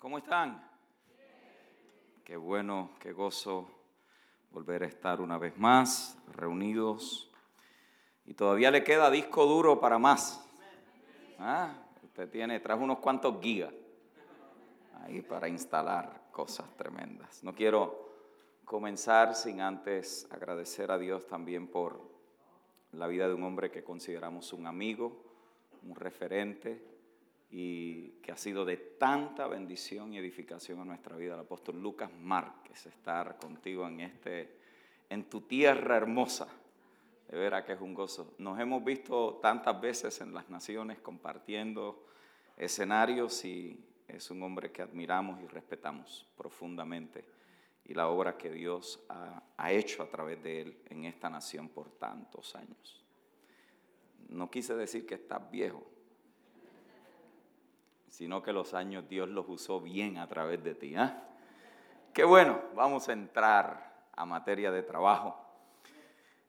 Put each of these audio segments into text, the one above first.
¿Cómo están? Qué bueno, qué gozo volver a estar una vez más reunidos. Y todavía le queda disco duro para más. Ah, usted tiene, trajo unos cuantos gigas ahí para instalar cosas tremendas. No quiero comenzar sin antes agradecer a Dios también por la vida de un hombre que consideramos un amigo, un referente, y que ha sido de tanta bendición y edificación a nuestra vida, el apóstol Lucas Márquez, estar contigo en, este, en tu tierra hermosa. De veras que es un gozo. Nos hemos visto tantas veces en las naciones compartiendo escenarios y es un hombre que admiramos y respetamos profundamente y la obra que Dios ha, ha hecho a través de él en esta nación por tantos años. No quise decir que estás viejo, sino que los años Dios los usó bien a través de ti. ¿eh? Qué bueno, vamos a entrar a materia de trabajo.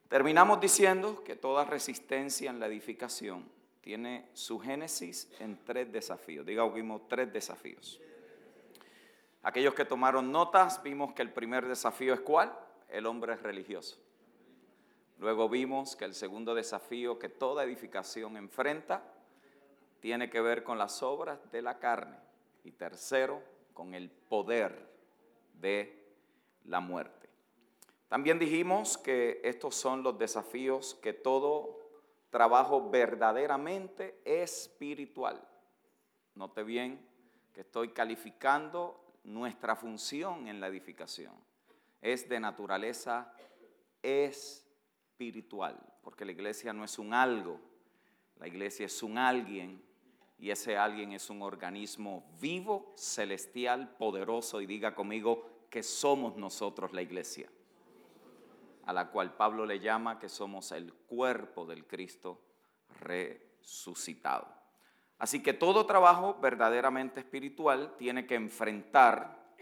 Terminamos diciendo que toda resistencia en la edificación tiene su génesis en tres desafíos. Diga, vimos tres desafíos. Aquellos que tomaron notas, vimos que el primer desafío es cuál? El hombre es religioso. Luego vimos que el segundo desafío que toda edificación enfrenta tiene que ver con las obras de la carne. Y tercero, con el poder de la muerte. También dijimos que estos son los desafíos que todo trabajo verdaderamente espiritual. Note bien que estoy calificando nuestra función en la edificación. Es de naturaleza espiritual, porque la iglesia no es un algo, la iglesia es un alguien y ese alguien es un organismo vivo, celestial, poderoso y diga conmigo que somos nosotros la iglesia, a la cual Pablo le llama que somos el cuerpo del Cristo resucitado. Así que todo trabajo verdaderamente espiritual tiene que enfrentar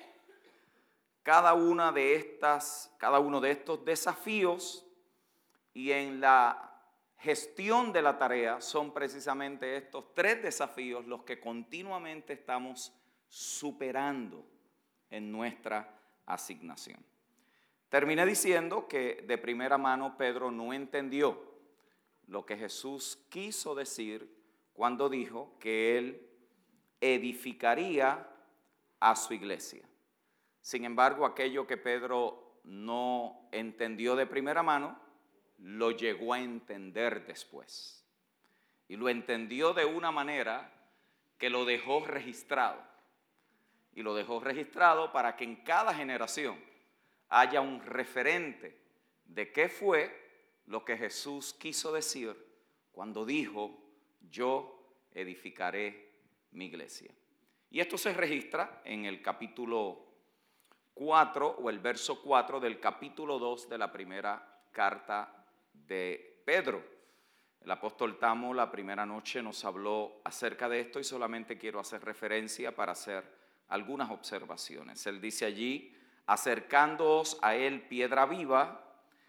cada una de estas, cada uno de estos desafíos y en la gestión de la tarea son precisamente estos tres desafíos los que continuamente estamos superando en nuestra asignación. Terminé diciendo que de primera mano Pedro no entendió lo que Jesús quiso decir cuando dijo que él edificaría a su iglesia. Sin embargo, aquello que Pedro no entendió de primera mano, lo llegó a entender después. Y lo entendió de una manera que lo dejó registrado. Y lo dejó registrado para que en cada generación haya un referente de qué fue lo que Jesús quiso decir cuando dijo, yo edificaré mi iglesia. Y esto se registra en el capítulo 4 o el verso 4 del capítulo 2 de la primera carta de Pedro. El apóstol Tamo la primera noche nos habló acerca de esto y solamente quiero hacer referencia para hacer algunas observaciones. Él dice allí, acercándoos a él piedra viva,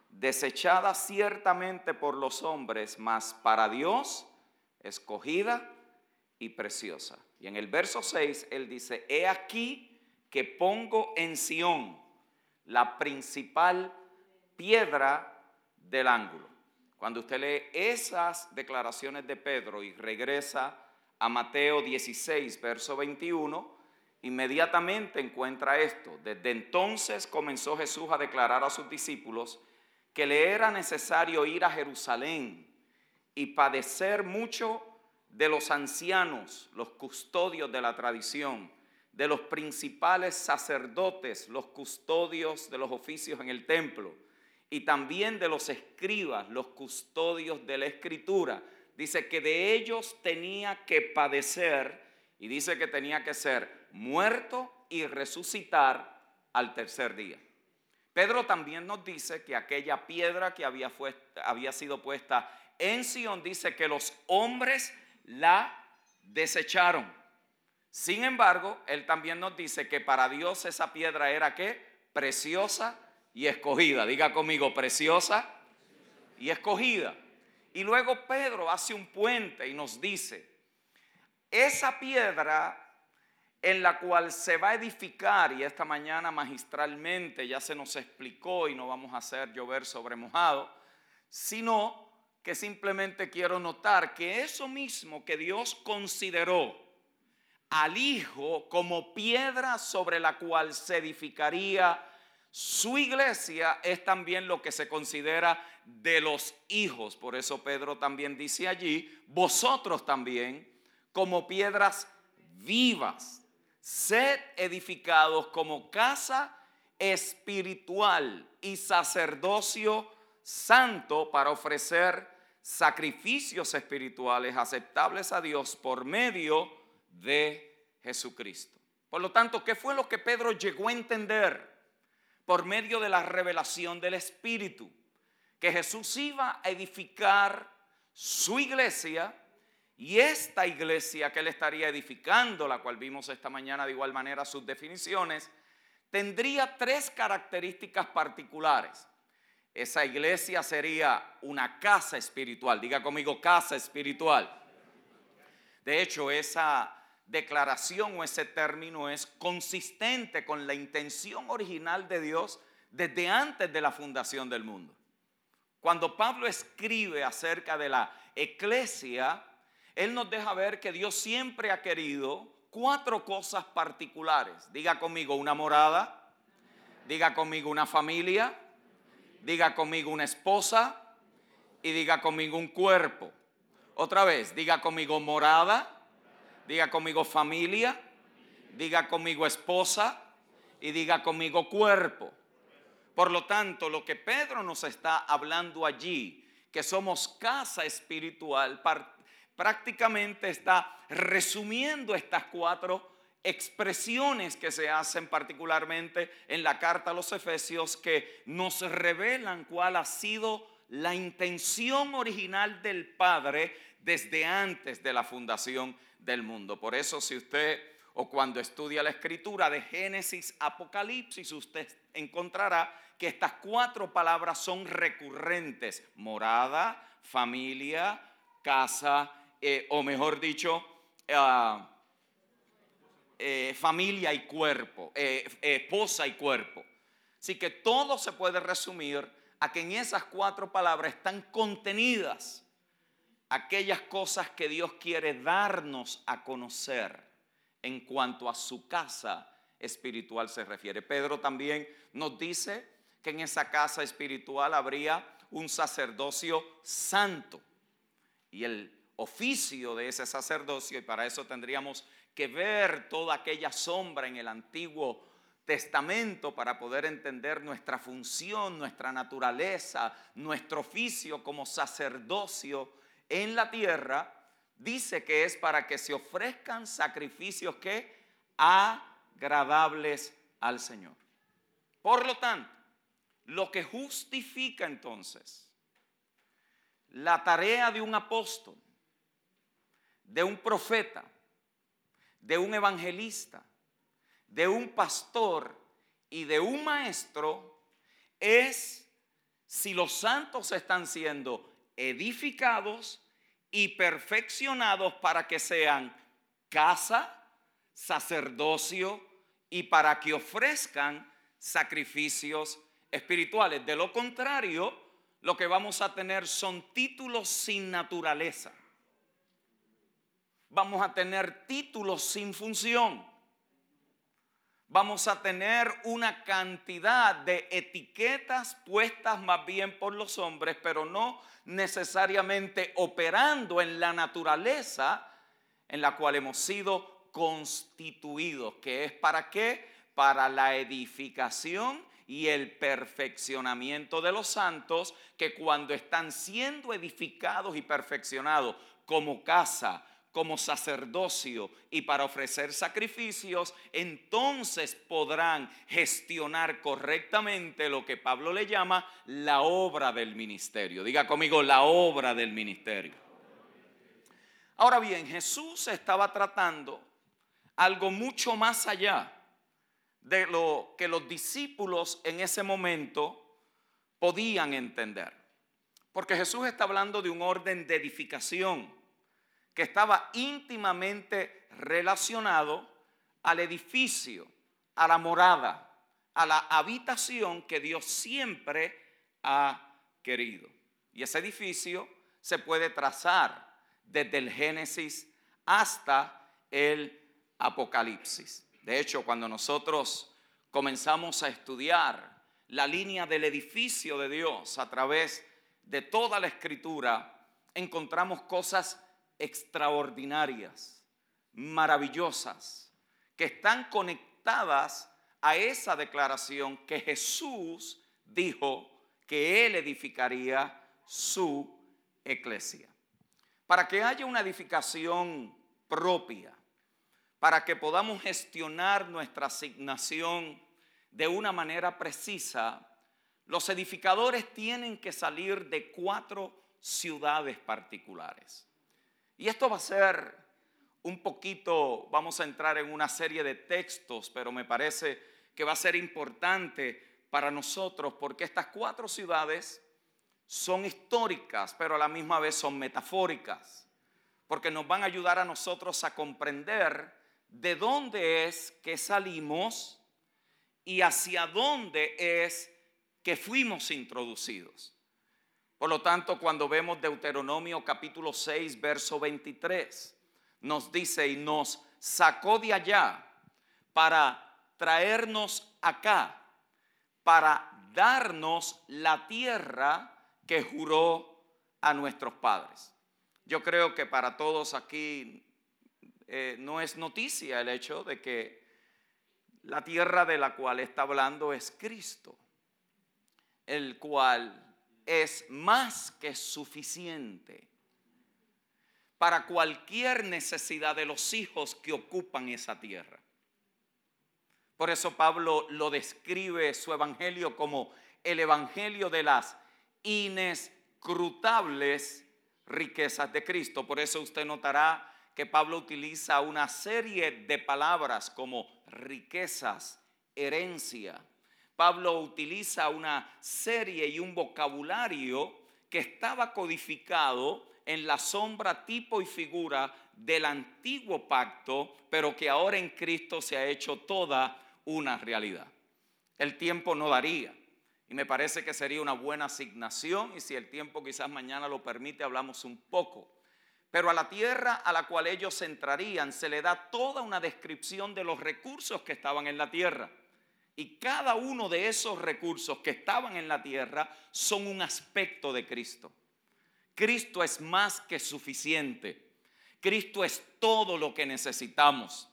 desechada ciertamente por los hombres, mas para Dios escogida y preciosa. Y en el verso 6 él dice, he aquí que pongo en Sión la principal piedra del ángulo. Cuando usted lee esas declaraciones de Pedro y regresa a Mateo 16, verso 21, inmediatamente encuentra esto. Desde entonces comenzó Jesús a declarar a sus discípulos que le era necesario ir a Jerusalén y padecer mucho de los ancianos, los custodios de la tradición, de los principales sacerdotes, los custodios de los oficios en el templo y también de los escribas, los custodios de la escritura. Dice que de ellos tenía que padecer y dice que tenía que ser muerto y resucitar al tercer día. Pedro también nos dice que aquella piedra que había, sido puesta en Sion dice que los hombres la desecharon. Sin embargo, él también nos dice que para Dios esa piedra era que preciosa y escogida. Diga conmigo, preciosa y escogida. Y luego Pedro hace un puente y nos dice, esa piedra en la cual se va a edificar, y esta mañana magistralmente ya se nos explicó y no vamos a hacer llover sobre mojado, sino que simplemente quiero notar que eso mismo que Dios consideró al Hijo como piedra sobre la cual se edificaría su iglesia, es también lo que se considera de los hijos. Por eso Pedro también dice allí, vosotros también como piedras vivas sed edificados como casa espiritual y sacerdocio santo para ofrecer sacrificios espirituales aceptables a Dios por medio de Jesucristo. Por lo tanto, ¿qué fue lo que Pedro llegó a entender por medio de la revelación del Espíritu? Que Jesús iba a edificar su iglesia y esta iglesia que él estaría edificando, la cual vimos esta mañana de igual manera sus definiciones, tendría tres características particulares. Esa iglesia sería una casa espiritual. Diga conmigo, casa espiritual. De hecho, esa declaración o ese término es consistente con la intención original de Dios desde antes de la fundación del mundo. Cuando Pablo escribe acerca de la iglesia, él nos deja ver que Dios siempre ha querido cuatro cosas particulares. Diga conmigo una morada, diga conmigo una familia, diga conmigo una esposa y diga conmigo un cuerpo. Otra vez, diga conmigo morada, diga conmigo familia, diga conmigo esposa y diga conmigo cuerpo. Por lo tanto, lo que Pedro nos está hablando allí, que somos casa espiritual, prácticamente está resumiendo estas cuatro expresiones que se hacen particularmente en la carta a los Efesios que nos revelan cuál ha sido la intención original del Padre desde antes de la fundación del mundo. Por eso si usted o cuando estudia la escritura de Génesis, Apocalipsis, usted encontrará que estas cuatro palabras son recurrentes. Morada, familia, casa eh, o mejor dicho, ah, eh, familia y cuerpo, eh, esposa y cuerpo. Así que todo se puede resumir a que en esas cuatro palabras están contenidas aquellas cosas que Dios quiere darnos a conocer en cuanto a su casa espiritual se refiere. Pedro también nos dice que en esa casa espiritual habría un sacerdocio santo. Y el oficio de ese sacerdocio y para eso tendríamos que ver toda aquella sombra en el Antiguo Testamento para poder entender nuestra función, nuestra naturaleza, nuestro oficio como sacerdocio en la tierra, dice que es para que se ofrezcan sacrificios que agradables al Señor. Por lo tanto, lo que justifica entonces la tarea de un apóstol de un profeta, de un evangelista, de un pastor y de un maestro es si los santos están siendo edificados y perfeccionados para que sean casa, sacerdocio y para que ofrezcan sacrificios espirituales. De lo contrario, lo que vamos a tener son títulos sin naturaleza vamos a tener títulos sin función. Vamos a tener una cantidad de etiquetas puestas más bien por los hombres, pero no necesariamente operando en la naturaleza en la cual hemos sido constituidos, que es para qué? Para la edificación y el perfeccionamiento de los santos, que cuando están siendo edificados y perfeccionados como casa, como sacerdocio y para ofrecer sacrificios, entonces podrán gestionar correctamente lo que Pablo le llama la obra del ministerio. Diga conmigo, la obra del ministerio. Ahora bien, Jesús estaba tratando algo mucho más allá de lo que los discípulos en ese momento podían entender. Porque Jesús está hablando de un orden de edificación que estaba íntimamente relacionado al edificio, a la morada, a la habitación que Dios siempre ha querido. Y ese edificio se puede trazar desde el Génesis hasta el Apocalipsis. De hecho, cuando nosotros comenzamos a estudiar la línea del edificio de Dios a través de toda la escritura, encontramos cosas extraordinarias, maravillosas, que están conectadas a esa declaración que Jesús dijo que Él edificaría su iglesia. Para que haya una edificación propia, para que podamos gestionar nuestra asignación de una manera precisa, los edificadores tienen que salir de cuatro ciudades particulares. Y esto va a ser un poquito, vamos a entrar en una serie de textos, pero me parece que va a ser importante para nosotros porque estas cuatro ciudades son históricas, pero a la misma vez son metafóricas, porque nos van a ayudar a nosotros a comprender de dónde es que salimos y hacia dónde es que fuimos introducidos. Por lo tanto, cuando vemos Deuteronomio capítulo 6, verso 23, nos dice y nos sacó de allá para traernos acá, para darnos la tierra que juró a nuestros padres. Yo creo que para todos aquí eh, no es noticia el hecho de que la tierra de la cual está hablando es Cristo, el cual es más que suficiente para cualquier necesidad de los hijos que ocupan esa tierra. Por eso Pablo lo describe su evangelio como el evangelio de las inescrutables riquezas de Cristo. Por eso usted notará que Pablo utiliza una serie de palabras como riquezas, herencia. Pablo utiliza una serie y un vocabulario que estaba codificado en la sombra, tipo y figura del antiguo pacto, pero que ahora en Cristo se ha hecho toda una realidad. El tiempo no daría. Y me parece que sería una buena asignación y si el tiempo quizás mañana lo permite, hablamos un poco pero a la tierra a la cual ellos entrarían se le da toda una descripción de los recursos que estaban en la tierra. Y cada uno de esos recursos que estaban en la tierra son un aspecto de Cristo. Cristo es más que suficiente. Cristo es todo lo que necesitamos.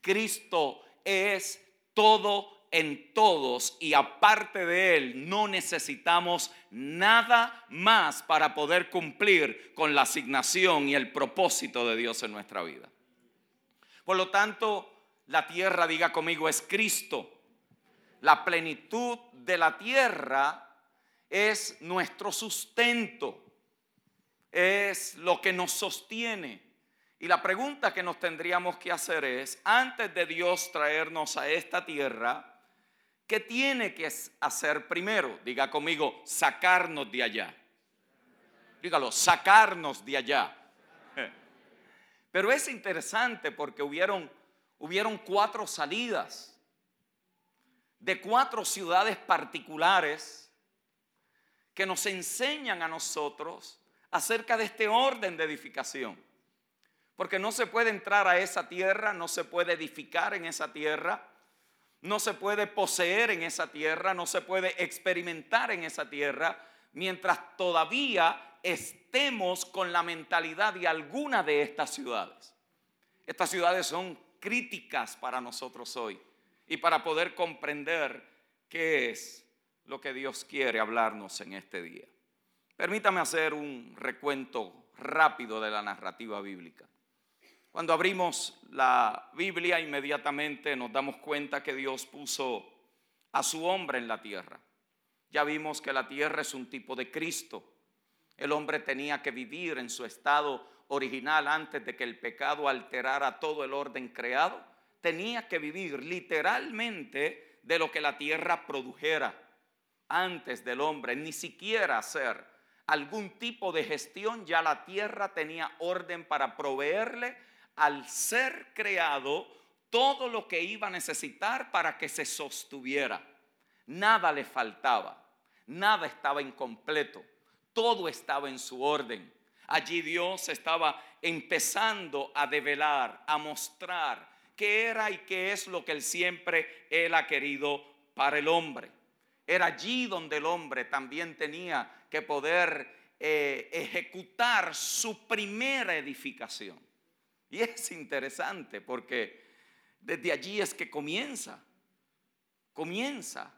Cristo es todo en todos y aparte de Él no necesitamos nada más para poder cumplir con la asignación y el propósito de Dios en nuestra vida. Por lo tanto, la tierra, diga conmigo, es Cristo. La plenitud de la tierra es nuestro sustento, es lo que nos sostiene. Y la pregunta que nos tendríamos que hacer es, antes de Dios traernos a esta tierra, ¿Qué tiene que hacer primero? Diga conmigo, sacarnos de allá. Dígalo, sacarnos de allá. Pero es interesante porque hubieron, hubieron cuatro salidas de cuatro ciudades particulares que nos enseñan a nosotros acerca de este orden de edificación. Porque no se puede entrar a esa tierra, no se puede edificar en esa tierra no se puede poseer en esa tierra, no se puede experimentar en esa tierra, mientras todavía estemos con la mentalidad de alguna de estas ciudades. Estas ciudades son críticas para nosotros hoy y para poder comprender qué es lo que Dios quiere hablarnos en este día. Permítame hacer un recuento rápido de la narrativa bíblica. Cuando abrimos la Biblia, inmediatamente nos damos cuenta que Dios puso a su hombre en la tierra. Ya vimos que la tierra es un tipo de Cristo. El hombre tenía que vivir en su estado original antes de que el pecado alterara todo el orden creado. Tenía que vivir literalmente de lo que la tierra produjera antes del hombre, ni siquiera hacer algún tipo de gestión, ya la tierra tenía orden para proveerle al ser creado todo lo que iba a necesitar para que se sostuviera. Nada le faltaba, nada estaba incompleto, todo estaba en su orden. Allí Dios estaba empezando a develar, a mostrar qué era y qué es lo que él siempre él ha querido para el hombre. Era allí donde el hombre también tenía que poder eh, ejecutar su primera edificación. Y es interesante porque desde allí es que comienza, comienza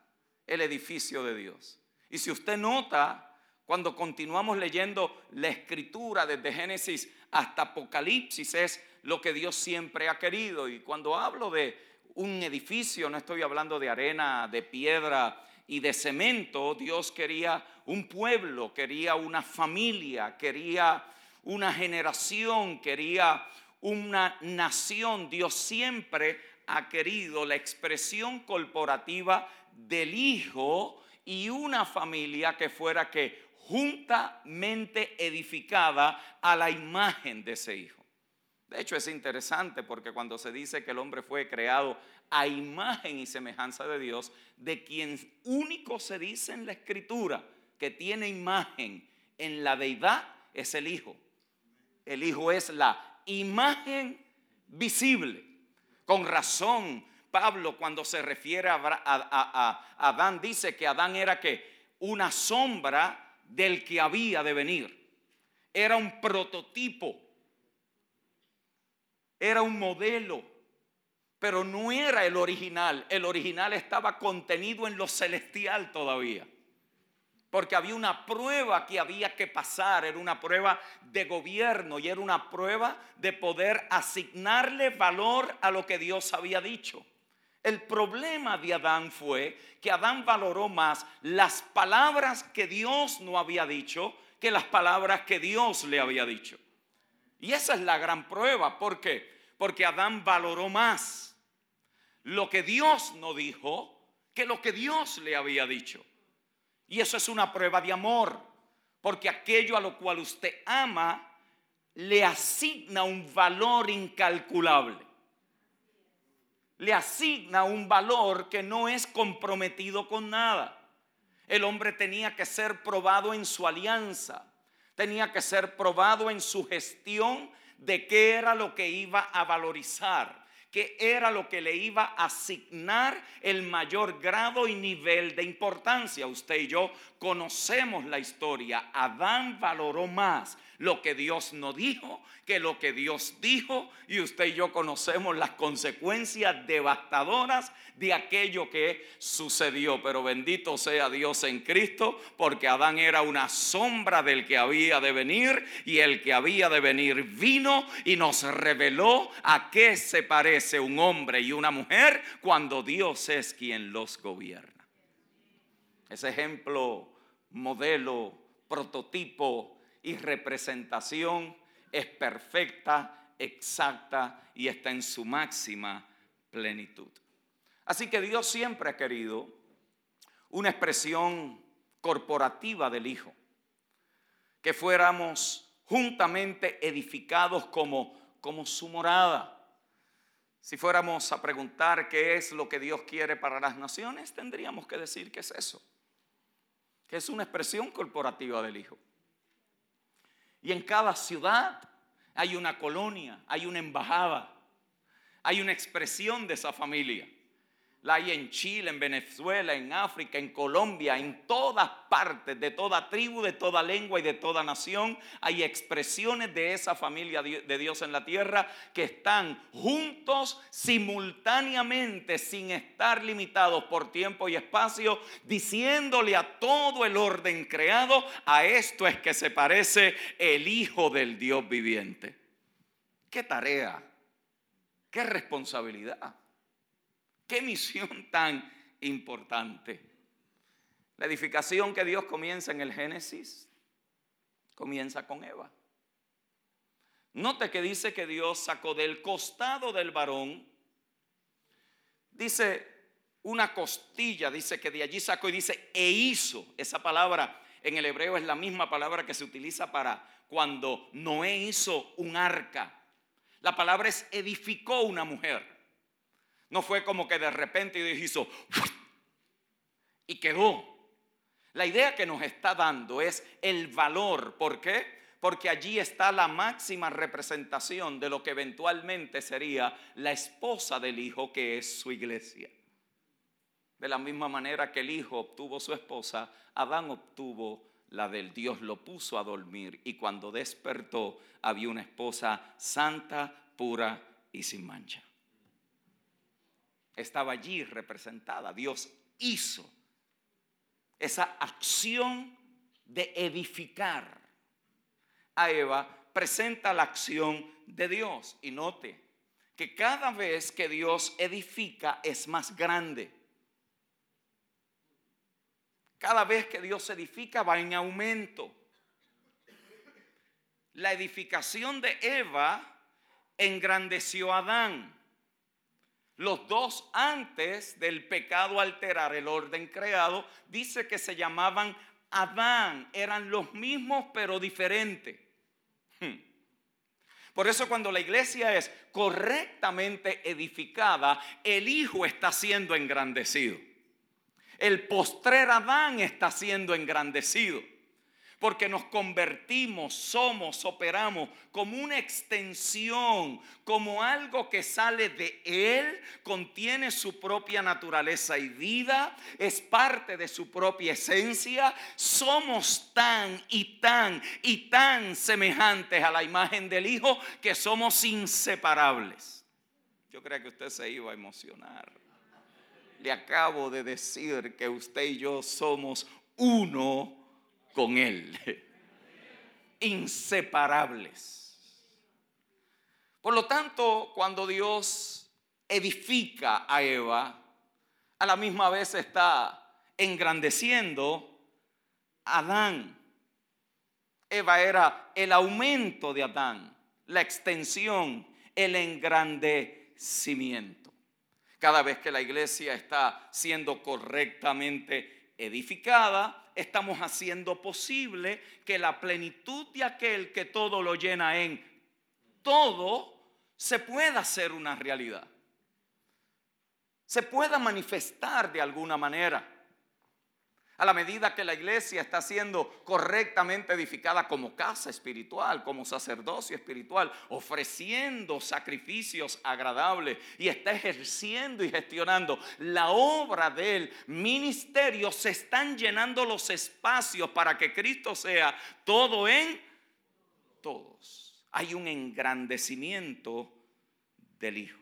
el edificio de Dios. Y si usted nota, cuando continuamos leyendo la escritura desde Génesis hasta Apocalipsis, es lo que Dios siempre ha querido. Y cuando hablo de un edificio, no estoy hablando de arena, de piedra y de cemento. Dios quería un pueblo, quería una familia, quería una generación, quería una nación. Dios siempre ha querido la expresión corporativa del Hijo y una familia que fuera que juntamente edificada a la imagen de ese Hijo. De hecho es interesante porque cuando se dice que el hombre fue creado a imagen y semejanza de Dios, de quien único se dice en la escritura que tiene imagen en la deidad es el Hijo. El Hijo es la imagen visible. Con razón, Pablo cuando se refiere a, Adán dice que Adán era que una sombra del que había de venir. Era un prototipo. Era un modelo pero no era el original. El original estaba contenido en lo celestial todavía. Porque había una prueba que había que pasar, era una prueba de gobierno y era una prueba de poder asignarle valor a lo que Dios había dicho. El problema de Adán fue que Adán valoró más las palabras que Dios no había dicho que las palabras que Dios le había dicho. Y esa es la gran prueba. ¿Por qué? Porque Adán valoró más lo que Dios no dijo que lo que Dios le había dicho. Y eso es una prueba de amor, porque aquello a lo cual usted ama le asigna un valor incalculable. Le asigna un valor que no es comprometido con nada. El hombre tenía que ser probado en su alianza, tenía que ser probado en su gestión de qué era lo que iba a valorizar que era lo que le iba a asignar el mayor grado y nivel de importancia. Usted y yo conocemos la historia. Adán valoró más lo que Dios no dijo que lo que Dios dijo y usted y yo conocemos las consecuencias devastadoras de aquello que sucedió. Pero bendito sea Dios en Cristo porque Adán era una sombra del que había de venir y el que había de venir vino y nos reveló a qué se parece un hombre y una mujer cuando Dios es quien los gobierna. Ese ejemplo, modelo, prototipo y representación es perfecta, exacta y está en su máxima plenitud. Así que Dios siempre ha querido una expresión corporativa del Hijo, que fuéramos juntamente edificados como, como su morada. Si fuéramos a preguntar qué es lo que Dios quiere para las naciones, tendríamos que decir que es eso, que es una expresión corporativa del Hijo. Y en cada ciudad hay una colonia, hay una embajada, hay una expresión de esa familia. La hay en Chile, en Venezuela, en África, en Colombia, en todas partes, de toda tribu, de toda lengua y de toda nación. Hay expresiones de esa familia de Dios en la tierra que están juntos simultáneamente, sin estar limitados por tiempo y espacio, diciéndole a todo el orden creado, a esto es que se parece el Hijo del Dios viviente. ¿Qué tarea? ¿Qué responsabilidad? Qué misión tan importante. La edificación que Dios comienza en el Génesis comienza con Eva. Note que dice que Dios sacó del costado del varón, dice una costilla, dice que de allí sacó y dice e hizo. Esa palabra en el hebreo es la misma palabra que se utiliza para cuando Noé hizo un arca. La palabra es edificó una mujer. No fue como que de repente hizo y quedó. La idea que nos está dando es el valor. ¿Por qué? Porque allí está la máxima representación de lo que eventualmente sería la esposa del Hijo, que es su iglesia. De la misma manera que el Hijo obtuvo su esposa, Adán obtuvo la del Dios, lo puso a dormir y cuando despertó había una esposa santa, pura y sin mancha. Estaba allí representada. Dios hizo esa acción de edificar a Eva, presenta la acción de Dios. Y note que cada vez que Dios edifica es más grande. Cada vez que Dios edifica va en aumento. La edificación de Eva engrandeció a Adán. Los dos antes del pecado alterar el orden creado, dice que se llamaban Adán, eran los mismos pero diferentes. Hmm. Por eso cuando la iglesia es correctamente edificada, el Hijo está siendo engrandecido. El postrer Adán está siendo engrandecido porque nos convertimos, somos, operamos como una extensión, como algo que sale de Él, contiene su propia naturaleza y vida, es parte de su propia esencia. Somos tan y tan y tan semejantes a la imagen del Hijo que somos inseparables. Yo creo que usted se iba a emocionar. Le acabo de decir que usted y yo somos uno con Él. Inseparables. Por lo tanto, cuando Dios edifica a Eva, a la misma vez está engrandeciendo a Adán. Eva era el aumento de Adán, la extensión, el engrandecimiento. Cada vez que la iglesia está siendo correctamente edificada, estamos haciendo posible que la plenitud de aquel que todo lo llena en todo se pueda hacer una realidad. Se pueda manifestar de alguna manera a la medida que la iglesia está siendo correctamente edificada como casa espiritual, como sacerdocio espiritual, ofreciendo sacrificios agradables y está ejerciendo y gestionando la obra del ministerio, se están llenando los espacios para que Cristo sea todo en todos. Hay un engrandecimiento del Hijo.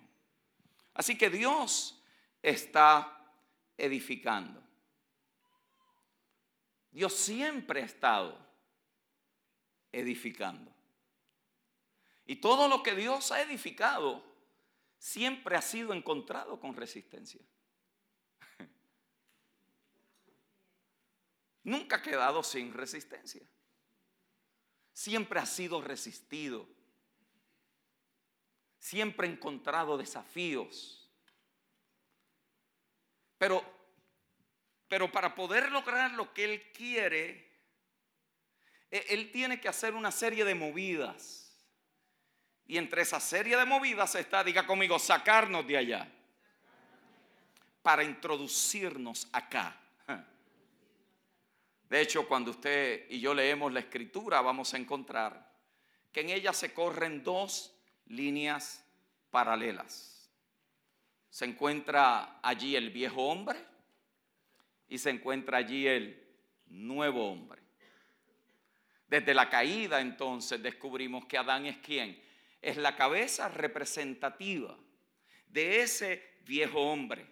Así que Dios está edificando. Dios siempre ha estado edificando. Y todo lo que Dios ha edificado siempre ha sido encontrado con resistencia. Nunca ha quedado sin resistencia. Siempre ha sido resistido. Siempre ha encontrado desafíos. Pero pero para poder lograr lo que Él quiere, e, Él tiene que hacer una serie de movidas. Y entre esa serie de movidas está, diga conmigo, sacarnos de allá. Para introducirnos acá. De hecho, cuando usted y yo leemos la escritura, vamos a encontrar que en ella se corren dos líneas paralelas. Se encuentra allí el viejo hombre y se encuentra allí el nuevo hombre. Desde la caída entonces descubrimos que Adán es quien? Es la cabeza representativa de ese viejo hombre.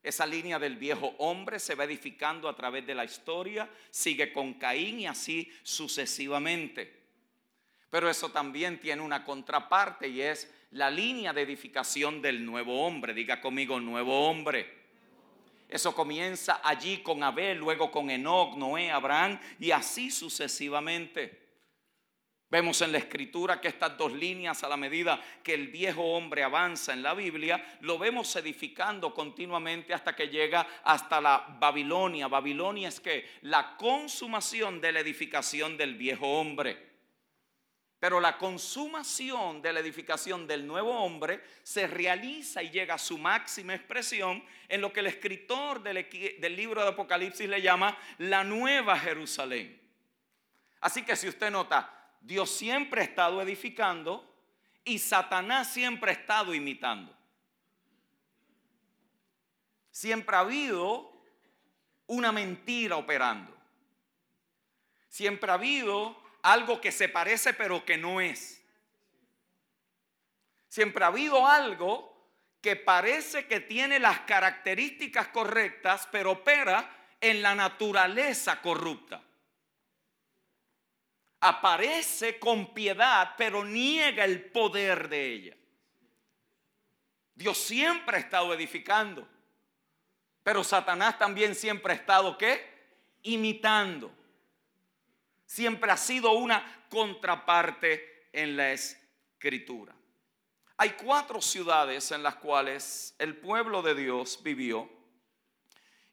Esa línea del viejo hombre se va edificando a través de la historia, sigue con Caín y así sucesivamente. Pero eso también tiene una contraparte y es la línea de edificación del nuevo hombre. Diga conmigo, nuevo hombre. Eso comienza allí con Abel, luego con Enoch, Noé, Abraham y así sucesivamente. Vemos en la escritura que estas dos líneas, a la medida que el viejo hombre avanza en la Biblia, lo vemos edificando continuamente hasta que llega hasta la Babilonia. Babilonia es que la consumación de la edificación del viejo hombre. Pero la consumación de la edificación del nuevo hombre se realiza y llega a su máxima expresión en lo que el escritor del, libro de Apocalipsis le llama la nueva Jerusalén. Así que si usted nota, Dios siempre ha estado edificando y Satanás siempre ha estado imitando. Siempre ha habido una mentira operando. Siempre ha habido algo que se parece pero que no es. Siempre ha habido algo que parece que tiene las características correctas pero opera en la naturaleza corrupta. Aparece con piedad pero niega el poder de ella. Dios siempre ha estado edificando. Pero Satanás también siempre ha estado ¿qué? Imitando. Siempre ha sido una contraparte en la escritura. Hay cuatro ciudades en las cuales el pueblo de Dios vivió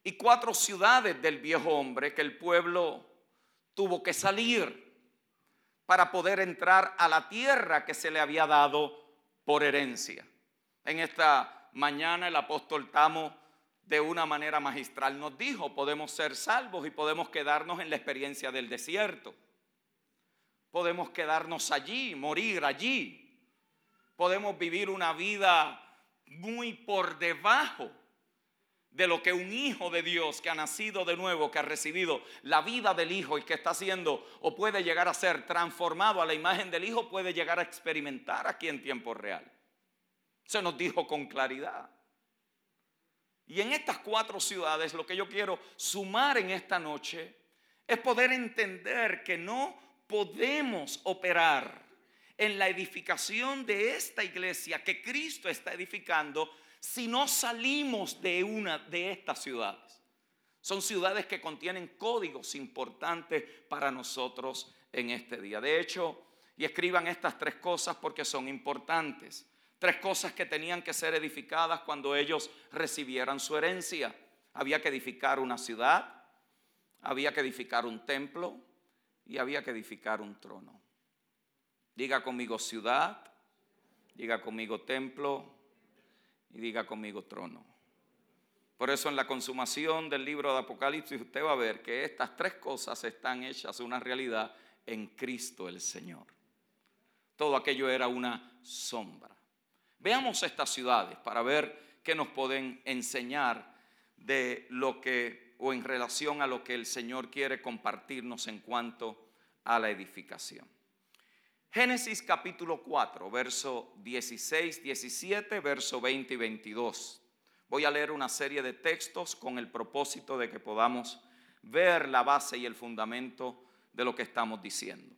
y cuatro ciudades del viejo hombre que el pueblo tuvo que salir para poder entrar a la tierra que se le había dado por herencia. En esta mañana el apóstol Tamo de una manera magistral nos dijo, podemos ser salvos y podemos quedarnos en la experiencia del desierto. Podemos quedarnos allí, morir allí. Podemos vivir una vida muy por debajo de lo que un hijo de Dios que ha nacido de nuevo, que ha recibido la vida del hijo y que está siendo o puede llegar a ser transformado a la imagen del hijo, puede llegar a experimentar aquí en tiempo real. Se nos dijo con claridad. Y en estas cuatro ciudades lo que yo quiero sumar en esta noche es poder entender que no podemos operar en la edificación de esta iglesia que Cristo está edificando si no salimos de una de estas ciudades. Son ciudades que contienen códigos importantes para nosotros en este día. De hecho, y escriban estas tres cosas porque son importantes. Tres cosas que tenían que ser edificadas cuando ellos recibieran su herencia. Había que edificar una ciudad, había que edificar un templo y había que edificar un trono. Diga conmigo ciudad, diga conmigo templo y diga conmigo trono. Por eso en la consumación del libro de Apocalipsis usted va a ver que estas tres cosas están hechas una realidad en Cristo el Señor. Todo aquello era una sombra. Veamos estas ciudades para ver qué nos pueden enseñar de lo que o en relación a lo que el Señor quiere compartirnos en cuanto a la edificación. Génesis capítulo 4, verso 16, 17, verso 20 y 22. Voy a leer una serie de textos con el propósito de que podamos ver la base y el fundamento de lo que estamos diciendo.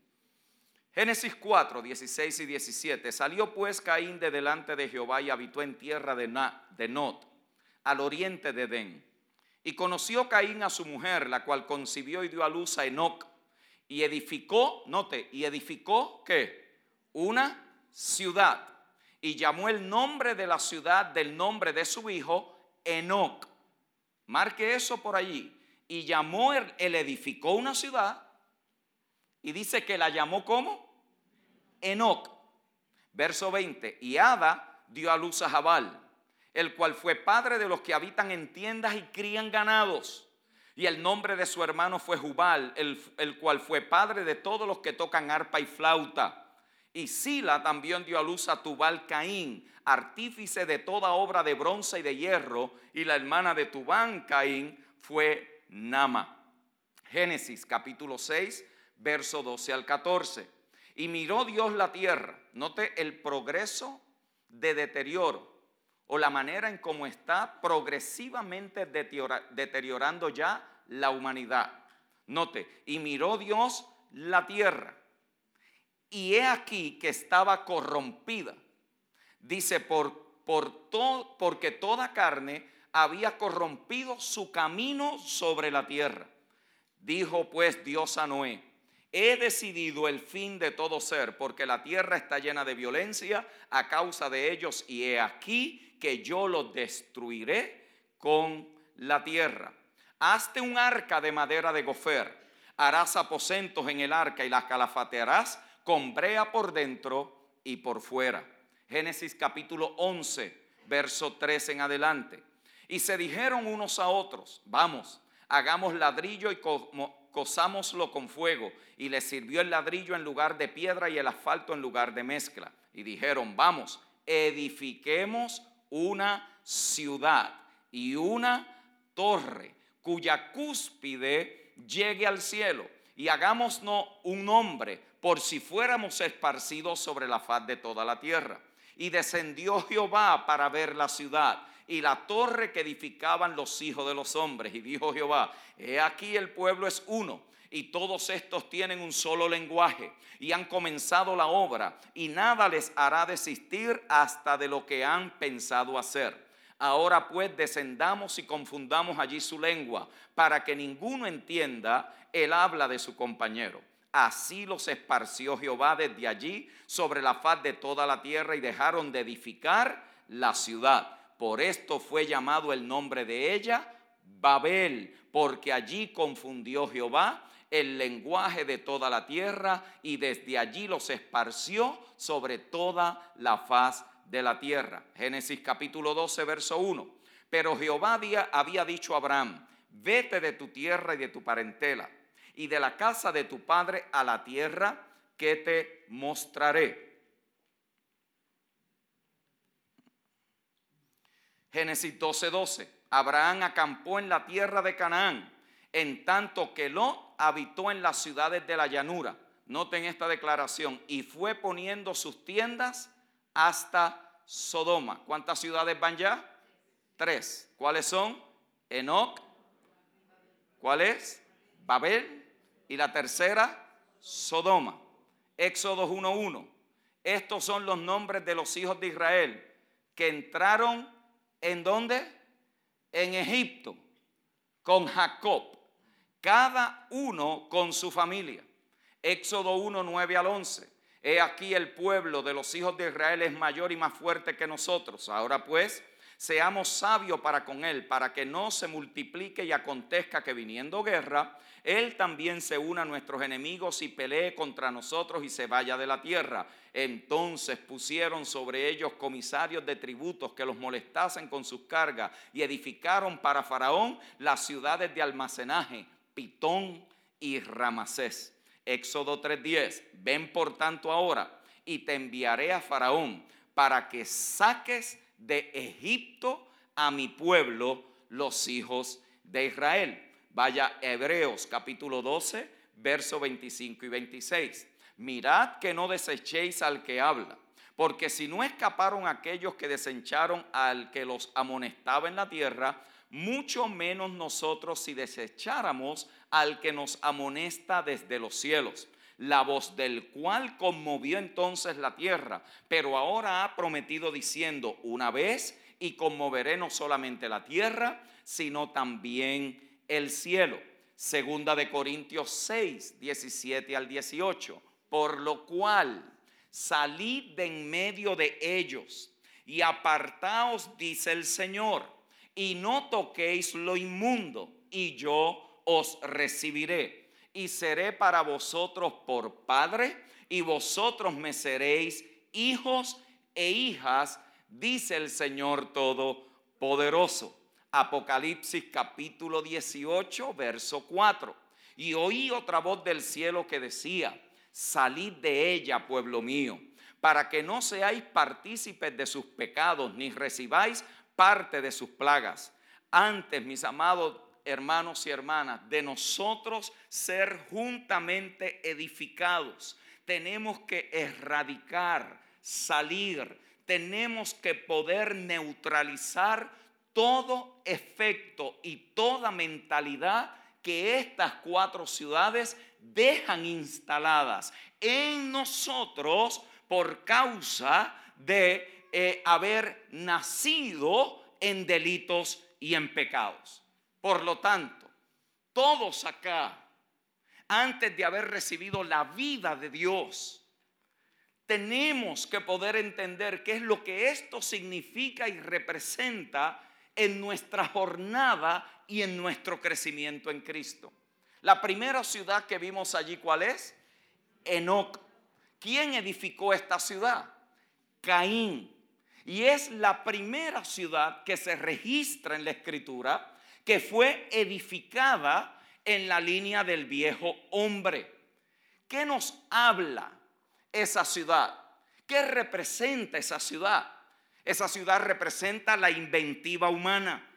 Génesis 4, 16 y 17. Salió pues Caín de delante de Jehová y habitó en tierra de, de Not, al oriente de Edén. Y conoció Caín a su mujer, la cual concibió y dio a luz a Enoc. Y edificó, note, y edificó ¿qué? Una ciudad. Y llamó el nombre de la ciudad del nombre de su hijo Enoc. Marque eso por allí. Y llamó, él edificó una ciudad y dice que la llamó como Enoc. Verso 20. Y Ada dio a luz a Jabal, el cual fue padre de los que habitan en tiendas y crían ganados. Y el nombre de su hermano fue Jubal, el, el, cual fue padre de todos los que tocan arpa y flauta. Y Sila también dio a luz a Tubal Caín, artífice de toda obra de bronce y de hierro. Y la hermana de Tubán Caín fue Nama. Génesis capítulo 6, verso 12 al 14. Y miró Dios la tierra. Note el progreso de deterioro o la manera en cómo está progresivamente deteriorando ya la humanidad. Note, y miró Dios la tierra. Y he aquí que estaba corrompida. Dice, por, por porque toda carne había corrompido su camino sobre la tierra. Dijo pues Dios a Noé, He decidido el fin de todo ser, porque la tierra está llena de violencia a causa de ellos, y he aquí que yo los destruiré con la tierra. Hazte un arca de madera de gofer, harás aposentos en el arca y las calafatearás con brea por dentro y por fuera. Génesis capítulo 11, verso 3 en adelante. Y se dijeron unos a otros, vamos, hagamos ladrillo y cosámoslo con fuego. Y les sirvió el ladrillo en lugar de piedra y el asfalto en lugar de mezcla. Y dijeron, vamos, edifiquemos una ciudad y una torre cuya cúspide llegue al cielo y hagámonos un nombre por si fuéramos esparcidos sobre la faz de toda la tierra. Y descendió Jehová para ver la ciudad y la torre que edificaban los hijos de los hombres. Y dijo Jehová, he aquí el pueblo es uno y todos estos tienen un solo lenguaje y han comenzado la obra y nada les hará desistir hasta de lo que han pensado hacer. Ahora pues descendamos y confundamos allí su lengua para que ninguno entienda el habla de su compañero. Así los esparció Jehová desde allí sobre la faz de toda la tierra y dejaron de edificar la ciudad. Por esto fue llamado el nombre de ella Babel, porque allí confundió Jehová el lenguaje de toda la tierra y desde allí los esparció sobre toda la faz de la tierra. Génesis capítulo 12, verso 1. Pero Jehová había dicho a Abraham, vete de tu tierra y de tu parentela y de la casa de tu padre a la tierra que te mostraré. Génesis 12, 12. Abraham acampó en la tierra de Canaán, en tanto que Lot habitó en las ciudades de la llanura. Noten esta declaración. Y fue poniendo sus tiendas hasta Sodoma. ¿Cuántas ciudades van ya? Tres. ¿Cuáles son? Enoch. ¿Cuál es? Babel. Y la tercera, Sodoma. Éxodo 1.1. Estos son los nombres de los hijos de Israel que entraron en dónde? En Egipto con Jacob cada uno con su familia. Éxodo 1, 9 al 11. He aquí el pueblo de los hijos de Israel es mayor y más fuerte que nosotros. Ahora pues, seamos sabios para con él, para que no se multiplique y acontezca que viniendo guerra, él también se una a nuestros enemigos y pelee contra nosotros y se vaya de la tierra. Entonces pusieron sobre ellos comisarios de tributos que los molestasen con sus cargas y edificaron para Faraón las ciudades de almacenaje Pitón y Ramasés. Éxodo 3:10. Ven por tanto ahora y te enviaré a Faraón para que saques de Egipto a mi pueblo, los hijos de Israel. Vaya Hebreos capítulo 12, verso 25 y 26. Mirad que no desechéis al que habla, porque si no escaparon aquellos que desencharon al que los amonestaba en la tierra, mucho menos nosotros si desecháramos al que nos amonesta desde los cielos, la voz del cual conmovió entonces la tierra, pero ahora ha prometido diciendo, una vez y conmoveré no solamente la tierra, sino también el cielo. Segunda de Corintios 6, 17 al 18. Por lo cual, salid de en medio de ellos y apartaos, dice el Señor y no toquéis lo inmundo, y yo os recibiré, y seré para vosotros por Padre, y vosotros me seréis hijos e hijas, dice el Señor Todopoderoso. Apocalipsis capítulo 18, verso 4. Y oí otra voz del cielo que decía, salid de ella, pueblo mío, para que no seáis partícipes de sus pecados, ni recibáis parte de sus plagas. Antes, mis amados hermanos y hermanas, de nosotros ser juntamente edificados, tenemos que erradicar, salir, tenemos que poder neutralizar todo efecto y toda mentalidad que estas cuatro ciudades dejan instaladas en nosotros por causa de eh, haber nacido en delitos y en pecados. Por lo tanto, todos acá, antes de haber recibido la vida de Dios, tenemos que poder entender qué es lo que esto significa y representa en nuestra jornada y en nuestro crecimiento en Cristo. La primera ciudad que vimos allí, ¿cuál es? Enoch ¿quién edificó esta ciudad? Caín. Y es la primera ciudad que se registra en la escritura que fue edificada en la línea del viejo hombre. ¿Qué nos habla esa ciudad? ¿Qué representa esa ciudad? Esa ciudad representa la inventiva humana.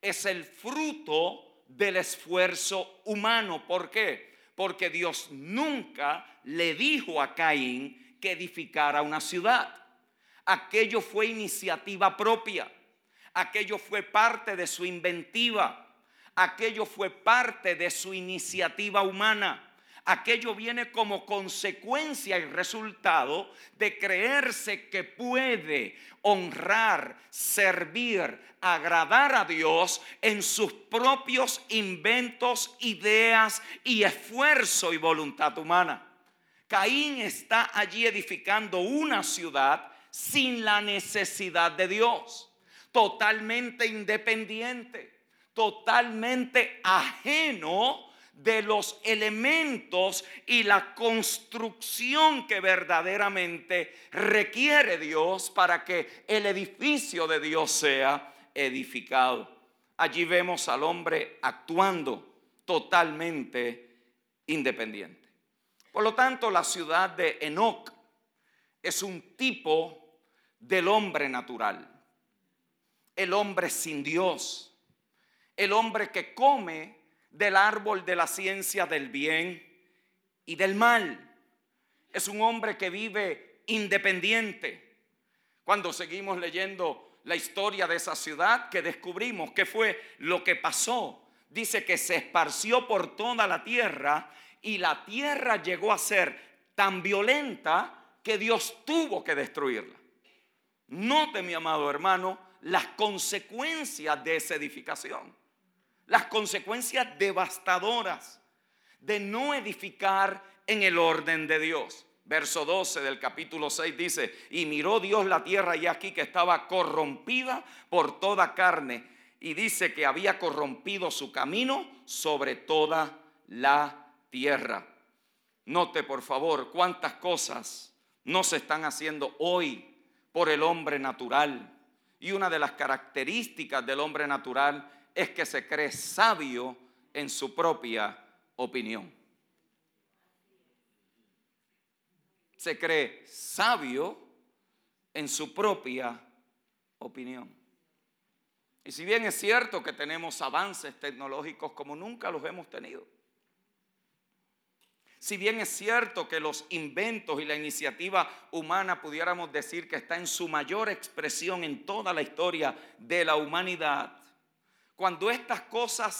Es el fruto del esfuerzo humano. ¿Por qué? Porque Dios nunca le dijo a Caín que edificara una ciudad. Aquello fue iniciativa propia. Aquello fue parte de su inventiva. Aquello fue parte de su iniciativa humana. Aquello viene como consecuencia y resultado de creerse que puede honrar, servir, agradar a Dios en sus propios inventos, ideas y esfuerzo y voluntad humana. Caín está allí edificando una ciudad sin la necesidad de Dios, totalmente independiente, totalmente ajeno de los elementos y la construcción que verdaderamente requiere Dios para que el edificio de Dios sea edificado. Allí vemos al hombre actuando totalmente independiente. Por lo tanto, la ciudad de Enoch es un tipo del hombre natural, el hombre sin Dios, el hombre que come del árbol de la ciencia del bien y del mal. Es un hombre que vive independiente. Cuando seguimos leyendo la historia de esa ciudad, que descubrimos qué fue lo que pasó. Dice que se esparció por toda la tierra y la tierra llegó a ser tan violenta que Dios tuvo que destruirla. Note, mi amado hermano, las consecuencias de esa edificación. Las consecuencias devastadoras de no edificar en el orden de Dios. Verso 12 del capítulo 6 dice, y miró Dios la tierra y aquí que estaba corrompida por toda carne. Y dice que había corrompido su camino sobre toda la tierra. Note por favor cuántas cosas no se están haciendo hoy por el hombre natural. Y una de las características del hombre natural es que se cree sabio en su propia opinión. Se cree sabio en su propia opinión. Y si bien es cierto que tenemos avances tecnológicos como nunca los hemos tenido, si bien es cierto que los inventos y la iniciativa humana pudiéramos decir que está en su mayor expresión en toda la historia de la humanidad, cuando estas cosas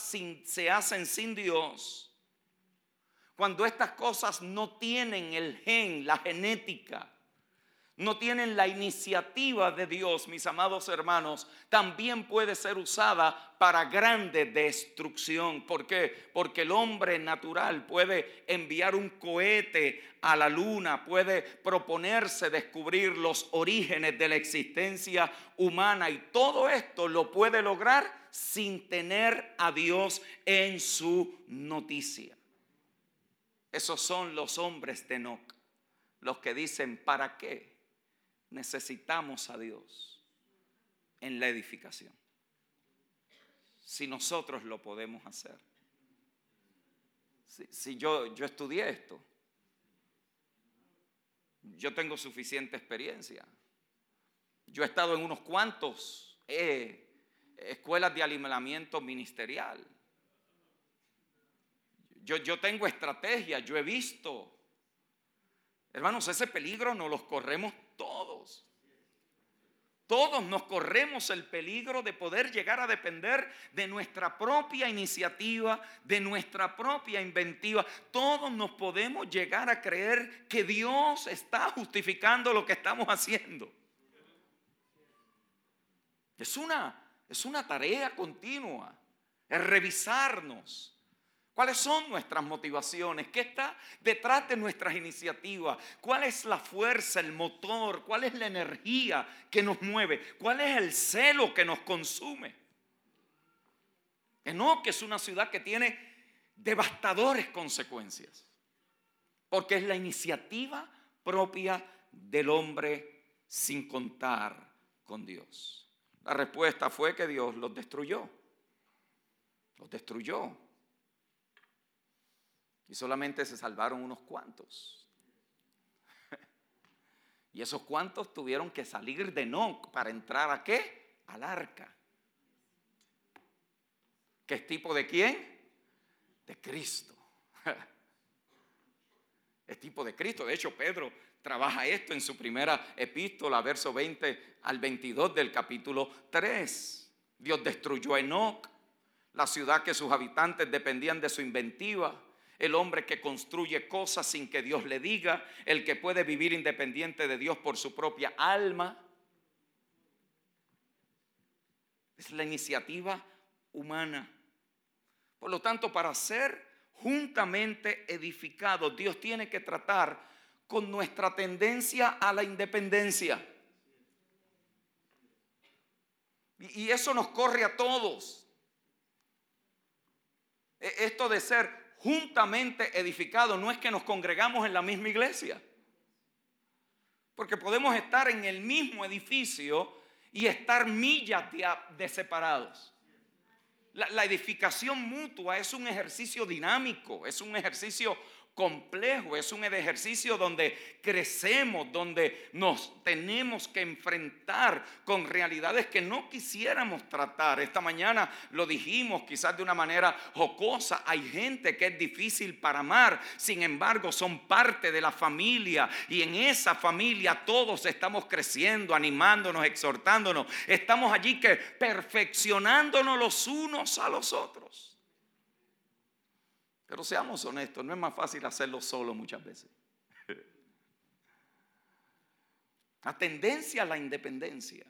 se hacen sin Dios, cuando estas cosas no tienen el gen, la genética, no tienen la iniciativa de Dios, mis amados hermanos, también puede ser usada para grande destrucción. ¿Por qué? Porque el hombre natural puede enviar un cohete a la luna, puede proponerse descubrir los orígenes de la existencia humana y todo esto lo puede lograr sin tener a Dios en su noticia. Esos son los hombres de Enoch, los que dicen, ¿para qué? Necesitamos a Dios en la edificación. Si nosotros lo podemos hacer. Si, yo, yo estudié esto, yo tengo suficiente experiencia. Yo he estado en unos cuantos eh, escuelas de alimentamiento ministerial. Yo, yo tengo estrategia, yo he visto. Hermanos, ese peligro no los corremos. Todos nos corremos el peligro de poder llegar a depender de nuestra propia iniciativa, de nuestra propia inventiva. Todos nos podemos llegar a creer que Dios está justificando lo que estamos haciendo. Es una, es una tarea continua, es revisarnos ¿Cuáles son nuestras motivaciones? ¿Qué está detrás de nuestras iniciativas? ¿Cuál es la fuerza, el motor? ¿Cuál es la energía que nos mueve? ¿Cuál es el celo que nos consume? que es una ciudad que tiene devastadores consecuencias, porque es la iniciativa propia del hombre sin contar con Dios. La respuesta fue que Dios los destruyó. Los destruyó. Y solamente se salvaron unos cuantos. Y esos cuantos tuvieron que salir de Noc para entrar a qué? Al arca. ¿Qué tipo de quién? De Cristo. Es tipo de Cristo. De hecho, Pedro trabaja esto en su primera epístola, verso 20 al 22 del capítulo 3. Dios destruyó a Enoch, la ciudad que sus habitantes dependían de su inventiva el hombre que construye cosas sin que Dios le diga, el que puede vivir independiente de Dios por su propia alma. Es la iniciativa humana. Por lo tanto, para ser juntamente edificados, Dios tiene que tratar con nuestra tendencia a la independencia. Y eso nos corre a todos. E, esto de ser juntamente edificados. No es que nos congregamos en la misma iglesia. Porque podemos estar en el mismo edificio y estar millas de, separados. La, la edificación mutua es un ejercicio dinámico, es un ejercicio complejo, es un ejercicio donde crecemos, donde nos tenemos que enfrentar con realidades que no quisiéramos tratar. Esta mañana lo dijimos quizás de una manera jocosa, hay gente que es difícil para amar, sin embargo son parte de la familia y en esa familia todos estamos creciendo, animándonos, exhortándonos, estamos allí que perfeccionándonos los unos a los otros. Pero seamos honestos, no es más fácil hacerlo solo muchas veces. La tendencia a la independencia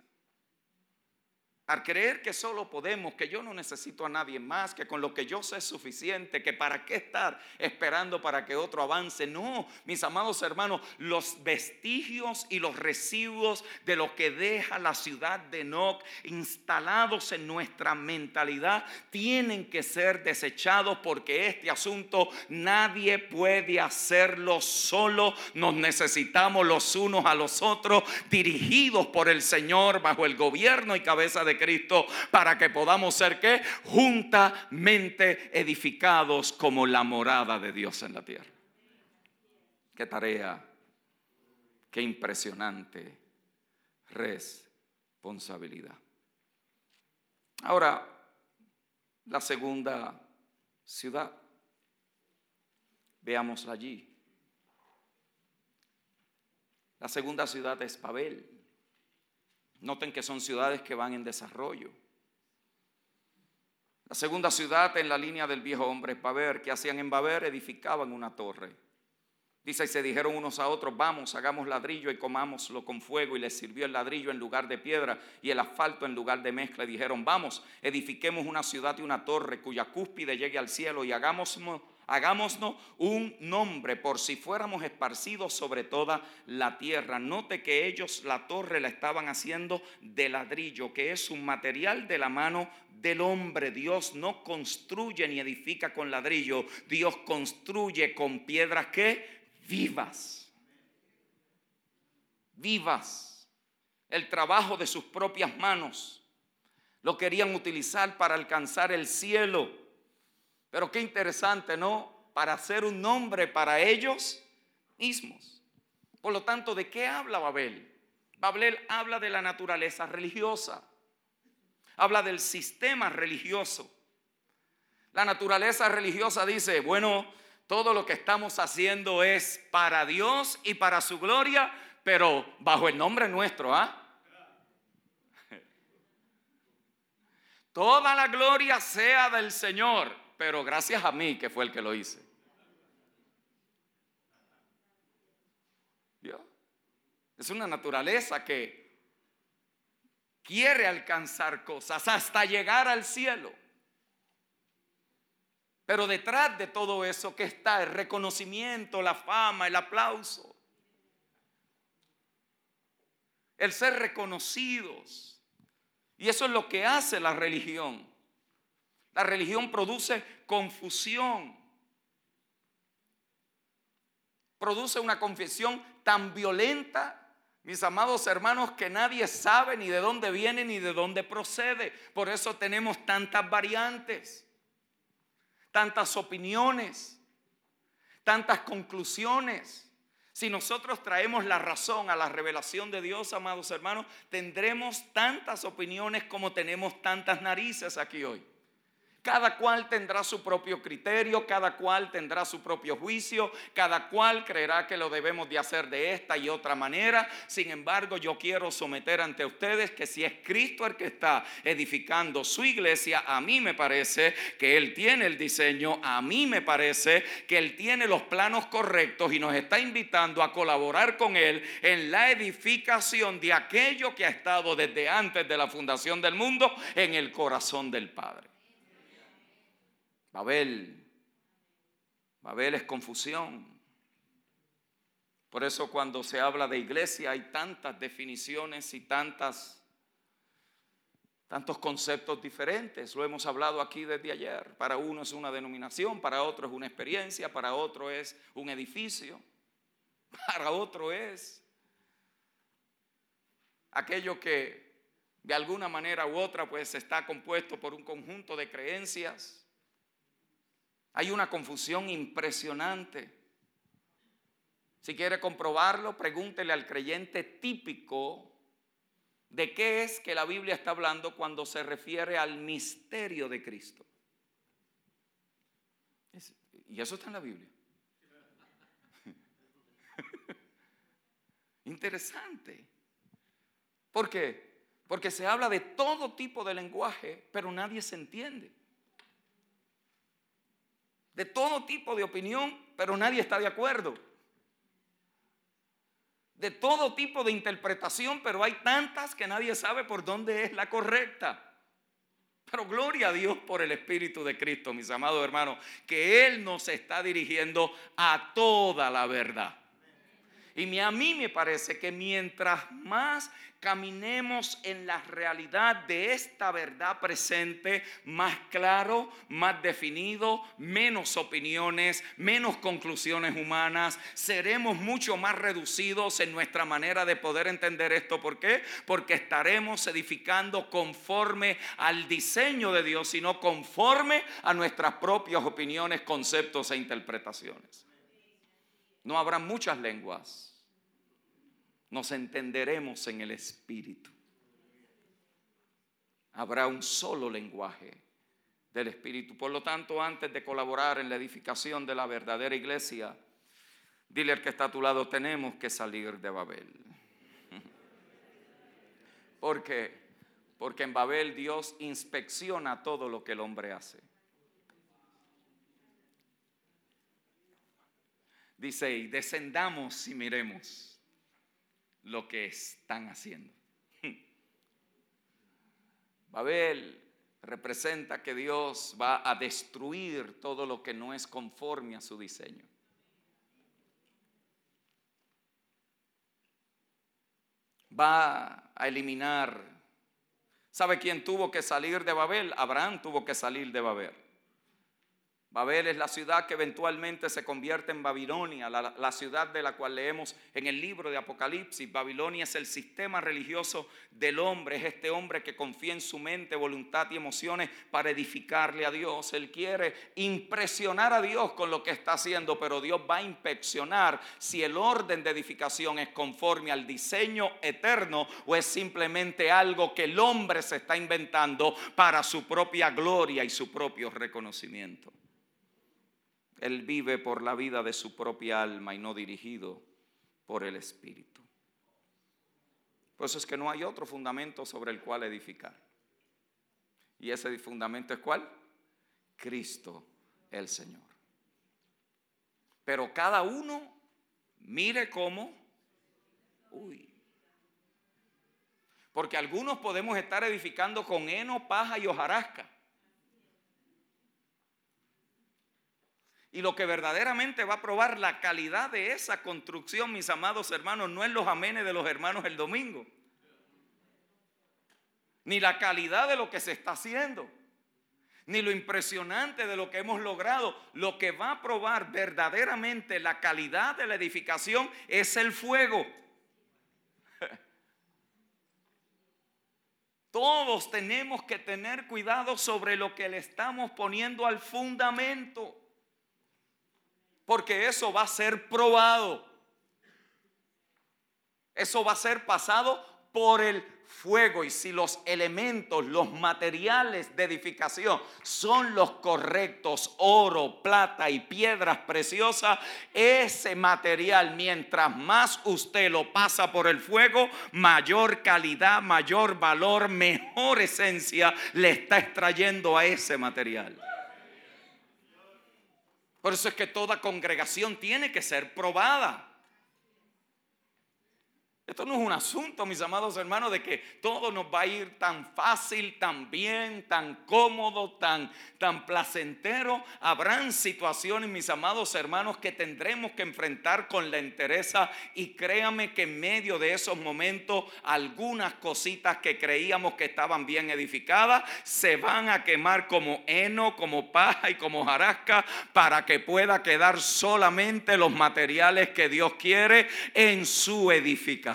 al creer que solo podemos, que yo no necesito a nadie más, que con lo que yo sé es suficiente, que para qué estar esperando para que otro avance. No, mis amados hermanos, los vestigios y los residuos de lo que deja la ciudad de Enoch instalados en nuestra mentalidad tienen que ser desechados porque este asunto nadie puede hacerlo solo. Nos necesitamos los unos a los otros, dirigidos por el Señor bajo el gobierno y cabeza de Cristo para que podamos ser que juntamente edificados como la morada de Dios en la tierra. Qué tarea, qué impresionante responsabilidad. Ahora, la segunda ciudad. Veámosla allí. La segunda ciudad es Babel. Noten que son ciudades que van en desarrollo. La segunda ciudad en la línea del viejo hombre es Baber. ¿Qué hacían en Baber? Edificaban una torre. Dice, y se dijeron unos a otros, vamos, hagamos ladrillo y comámoslo con fuego. Y les sirvió el ladrillo en lugar de piedra y el asfalto en lugar de mezcla. Y dijeron, vamos, edifiquemos una ciudad y una torre cuya cúspide llegue al cielo y hagamos Hagámonos un nombre por si fuéramos esparcidos sobre toda la tierra. Note que ellos la torre la estaban haciendo de ladrillo, que es un material de la mano del hombre. Dios no construye ni edifica con ladrillo. Dios construye con piedras que vivas. Vivas. El trabajo de sus propias manos. Lo querían utilizar para alcanzar el cielo pero qué interesante, ¿no? Para hacer un nombre para ellos mismos. Por lo tanto, ¿de qué habla Babel? Babel habla de la naturaleza religiosa. Habla del sistema religioso. La naturaleza religiosa dice, bueno, todo lo que estamos haciendo es para Dios y para su gloria, pero bajo el nombre nuestro, ¿ah? Toda la gloria sea del Señor pero gracias a mí que fue el que lo hice. Es una naturaleza que quiere alcanzar cosas hasta llegar al cielo. Pero detrás de todo eso que está el reconocimiento, la fama, el aplauso. El ser reconocidos. Y eso es lo que hace la religión. La religión produce confusión. produce una confesión tan violenta mis amados hermanos, que nadie sabe ni de dónde viene ni de dónde procede. Por eso tenemos tantas variantes, tantas opiniones, tantas conclusiones. Si nosotros traemos la razón a la revelación de Dios, amados hermanos, tendremos tantas opiniones como tenemos tantas narices aquí hoy. Cada cual tendrá su propio criterio, cada cual tendrá su propio juicio, cada cual creerá que lo debemos de hacer de esta y otra manera. Sin embargo, yo quiero someter ante ustedes que si es Cristo el que está edificando su iglesia, a mí me parece que Él tiene el diseño, a mí me parece que Él tiene los planos correctos y nos está invitando a colaborar con Él en la edificación de aquello que ha estado desde antes de la fundación del mundo en el corazón del Padre. Babel. Babel es confusión. Por eso cuando se habla de iglesia hay tantas definiciones y tantas tantos conceptos diferentes. Lo hemos hablado aquí desde ayer. Para uno es una denominación, para otro es una experiencia, para otro es un edificio, para otro es aquello que de alguna manera u otra pues está compuesto por un conjunto de creencias hay una confusión impresionante. Si quiere comprobarlo, pregúntele al creyente típico de qué es que la Biblia está hablando cuando se refiere al misterio de Cristo. Y eso está en la Biblia. Interesante. ¿Por qué? Porque se habla de todo tipo de lenguaje, pero nadie se entiende de todo tipo de opinión, pero nadie está de acuerdo. De todo tipo de interpretación, pero hay tantas que nadie sabe por dónde es la correcta. Pero gloria a Dios por el Espíritu de Cristo, mis amados hermanos, que Él nos está dirigiendo a toda la verdad. Y a mí me parece que mientras más caminemos en la realidad de esta verdad presente, más claro, más definido, menos opiniones, menos conclusiones humanas, seremos mucho más reducidos en nuestra manera de poder entender esto. ¿Por qué? Porque estaremos edificando conforme al diseño de Dios, sino conforme a nuestras propias opiniones, conceptos e interpretaciones. No habrá muchas lenguas. Nos entenderemos en el Espíritu. Habrá un solo lenguaje del Espíritu. Por lo tanto, antes de colaborar en la edificación de la verdadera iglesia, dile al que está a tu lado, tenemos que salir de Babel. ¿Por qué? Porque en Babel Dios inspecciona todo lo que el hombre hace. Dice, y descendamos y miremos lo que están haciendo. Babel representa que Dios va a destruir todo lo que no es conforme a su diseño. Va a eliminar. ¿Sabe quién tuvo que salir de Babel? Abraham tuvo que salir de Babel. Babel es la ciudad que eventualmente se convierte en Babilonia, la, ciudad de la cual leemos en el libro de Apocalipsis. Babilonia es el sistema religioso del hombre, es este hombre que confía en su mente, voluntad y emociones para edificarle a Dios. Él quiere impresionar a Dios con lo que está haciendo, pero Dios va a inspeccionar si el orden de edificación es conforme al diseño eterno o es simplemente algo que el hombre se está inventando para su propia gloria y su propio reconocimiento. Él vive por la vida de su propia alma y no dirigido por el Espíritu. Por eso es que no hay otro fundamento sobre el cual edificar. ¿Y ese fundamento es cuál? Cristo el Señor. Pero cada uno mire cómo, uy, porque algunos podemos estar edificando con heno, paja y hojarasca. Y lo que verdaderamente va a probar la calidad de esa construcción, mis amados hermanos, no es los amenes de los hermanos el domingo, ni la calidad de lo que se está haciendo, ni lo impresionante de lo que hemos logrado. Lo que va a probar verdaderamente la calidad de la edificación es el fuego. Todos tenemos que tener cuidado sobre lo que le estamos poniendo al fundamento. Porque eso va a ser probado. Eso va a ser pasado por el fuego y si los elementos, los materiales de edificación son los correctos, oro, plata y piedras preciosas, ese material, mientras más usted lo pasa por el fuego, mayor calidad, mayor valor, mejor esencia le está extrayendo a ese material. Por eso es que toda congregación tiene que ser probada. Esto no es un asunto, mis amados hermanos, de que todo nos va a ir tan fácil, tan bien, tan cómodo, tan, tan placentero. Habrán situaciones, mis amados hermanos, que tendremos que enfrentar con la entereza y créame que en medio de esos momentos algunas cositas que creíamos que estaban bien edificadas se van a quemar como heno, como paja y como jarasca para que pueda quedar solamente los materiales que Dios quiere en su edificación.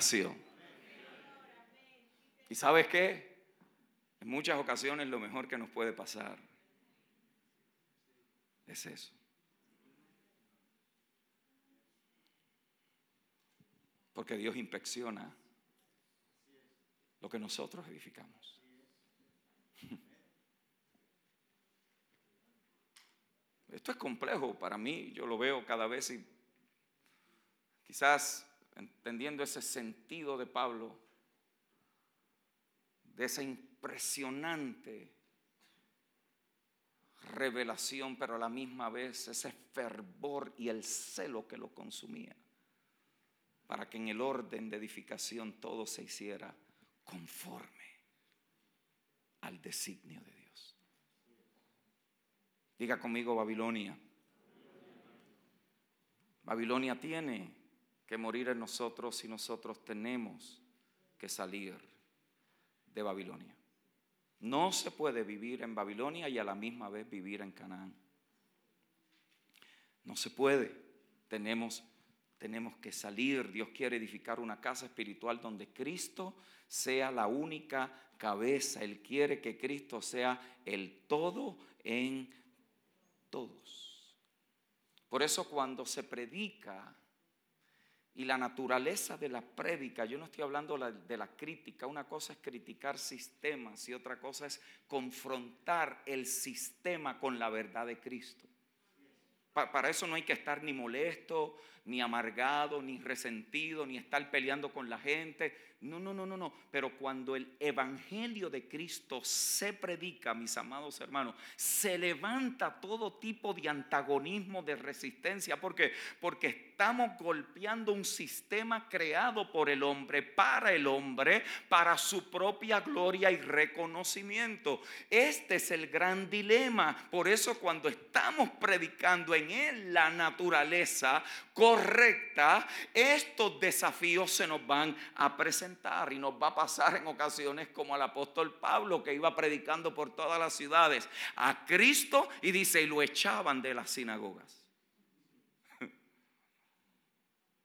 ¿Y sabes qué? En muchas ocasiones lo mejor que nos puede pasar es eso. Porque Dios inspecciona lo que nosotros edificamos. Esto es complejo para mí, yo lo veo cada vez y quizás entendiendo ese sentido de Pablo, de esa impresionante revelación, pero a la misma vez ese fervor y el celo que lo consumía, para que en el orden de edificación todo se hiciera conforme al designio de Dios. Diga conmigo Babilonia. Babilonia tiene que morir en nosotros y nosotros tenemos que salir de Babilonia. No se puede vivir en Babilonia y a la misma vez vivir en Canaán. No se puede. Tenemos, tenemos que salir. Dios quiere edificar una casa espiritual donde Cristo sea la única cabeza. Él quiere que Cristo sea el todo en todos. Por eso cuando se predica y la naturaleza de la prédica, yo no estoy hablando de la crítica, una cosa es criticar sistemas y otra cosa es confrontar el sistema con la verdad de Cristo. para eso no hay que estar ni molesto, ni amargado, ni resentido, ni estar peleando con la gente. No, no, no, no, no. Pero cuando el Evangelio de Cristo se predica, mis amados hermanos, se levanta todo tipo de antagonismo, de resistencia. ¿Por qué? Porque estamos golpeando un sistema creado por el hombre, para el hombre, para su propia gloria y reconocimiento. Este es el gran dilema. Por eso cuando estamos predicando en él la naturaleza correcta, estos desafíos se nos van a presentar y nos va a pasar en ocasiones como al apóstol Pablo que iba predicando por todas las ciudades a Cristo y dice, y lo echaban de las sinagogas.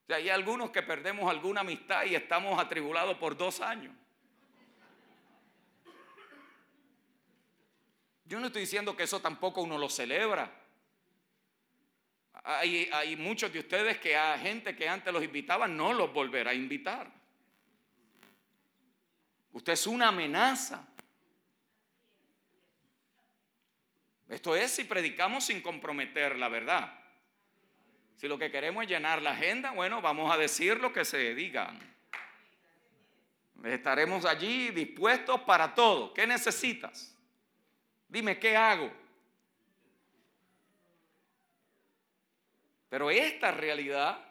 O hay algunos que perdemos alguna amistad y estamos atribulados por dos años. Yo no estoy diciendo que eso tampoco uno lo celebra. Hay, muchos de ustedes que a gente que antes los invitaba no los volverá a invitar. Usted es una amenaza. Esto es si predicamos sin comprometer la verdad. Si lo que queremos es llenar la agenda, bueno, vamos a decir lo que se diga. Estaremos allí dispuestos para todo. ¿Qué necesitas? Dime, ¿qué hago? Pero esta realidad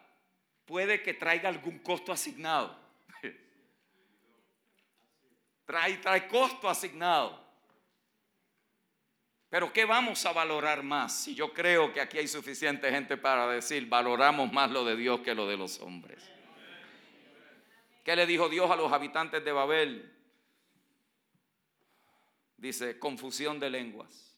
puede que traiga algún costo asignado. Trae, trae costo asignado. Pero ¿qué vamos a valorar más? Si yo creo que aquí hay suficiente gente para decir, valoramos más lo de Dios que lo de los hombres. ¿Qué le dijo Dios a los habitantes de Babel? Dice, confusión de lenguas.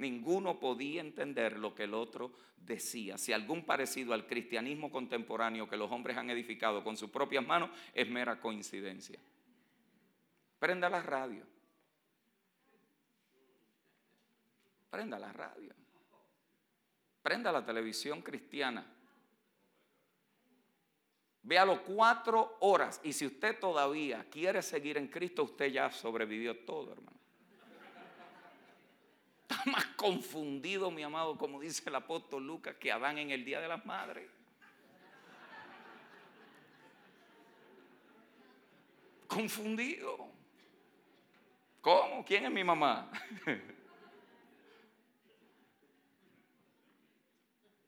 Ninguno podía entender lo que el otro decía. Si algún parecido al cristianismo contemporáneo que los hombres han edificado con sus propias manos es mera coincidencia. Prenda la radio. Prenda la radio. Prenda la televisión cristiana. Véalo cuatro horas. Y si usted todavía quiere seguir en Cristo, usted ya sobrevivió todo, hermano. Está más confundido, mi amado, como dice el apóstol Lucas, que Adán en el Día de las Madres. Confundido. ¿Cómo? ¿Quién es mi mamá?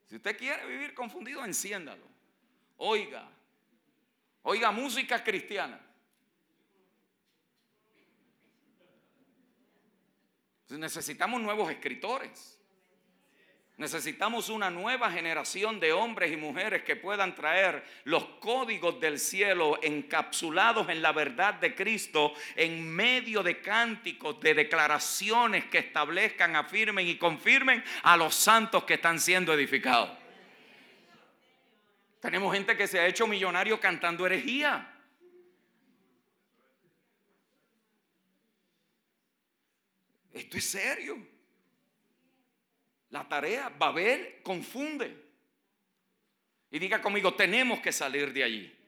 si usted quiere vivir confundido, enciéndalo. Oiga, oiga música cristiana. Necesitamos nuevos escritores. Necesitamos una nueva generación de hombres y mujeres que puedan traer los códigos del cielo encapsulados en la verdad de Cristo en medio de cánticos, de declaraciones que establezcan, afirmen y confirmen a los santos que están siendo edificados. Tenemos gente que se ha hecho millonario cantando herejía. Esto es serio. La tarea, Babel confunde. Y diga conmigo, tenemos que salir de allí.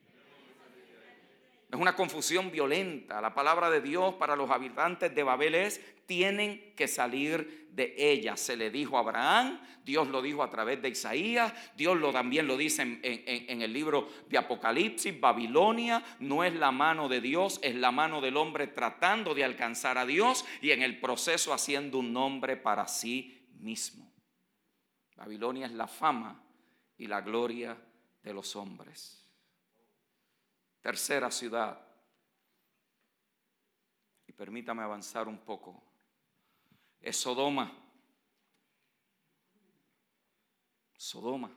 Es una confusión violenta. La palabra de Dios para los habitantes de Babel es, tienen que salir de ella. Se le dijo a Abraham, Dios lo dijo a través de Isaías, Dios también lo dice en, en el libro de Apocalipsis. Babilonia no es la mano de Dios, es la mano del hombre tratando de alcanzar a Dios y en el proceso haciendo un nombre para sí mismo. Babilonia es la fama y la gloria de los hombres. Tercera ciudad. Y permítame avanzar un poco. Es Sodoma. Sodoma.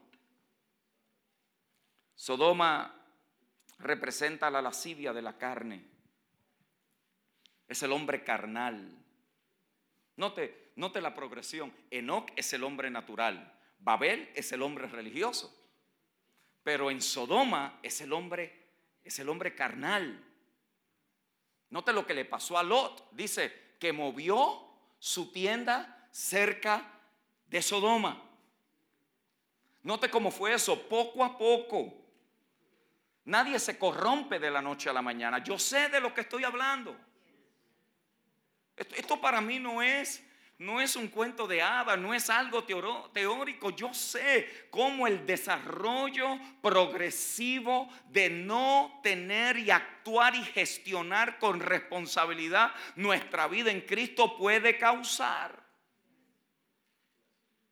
Sodoma representa la lascivia de la carne. Es el hombre carnal. Note, note la progresión. Enoch es el hombre natural. Babel es el hombre religioso. Pero en Sodoma es el hombre, es el hombre carnal. Note lo que le pasó a Lot. Dice que movió su tienda cerca de Sodoma. Note cómo fue eso, poco a poco. Nadie se corrompe de la noche a la mañana. Yo sé de lo que estoy hablando. Esto, esto para mí no es no es un cuento de hadas, no es algo teórico. Yo sé cómo el desarrollo progresivo de no tener y actuar y gestionar con responsabilidad nuestra vida en Cristo puede causar.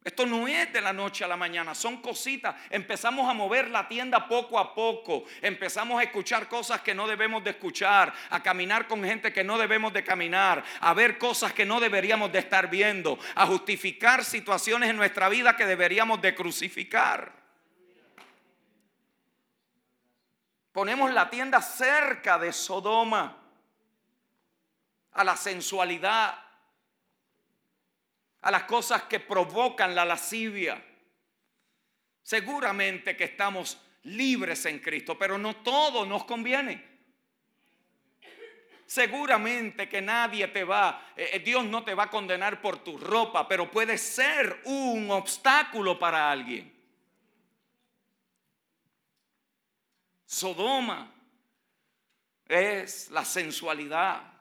Esto no es de la noche a la mañana, son cositas. Empezamos a mover la tienda poco a poco. Empezamos a escuchar cosas que no debemos de escuchar, a caminar con gente que no debemos de caminar, a ver cosas que no deberíamos de estar viendo, a justificar situaciones en nuestra vida que deberíamos de crucificar. Ponemos la tienda cerca de Sodoma, a la sensualidad, a las cosas que provocan la lascivia. Seguramente que estamos libres en Cristo, pero no todo nos conviene. Seguramente que nadie te va, eh, eh, Dios no te va a condenar por tu ropa, pero puede ser un obstáculo para alguien. Sodoma es la sensualidad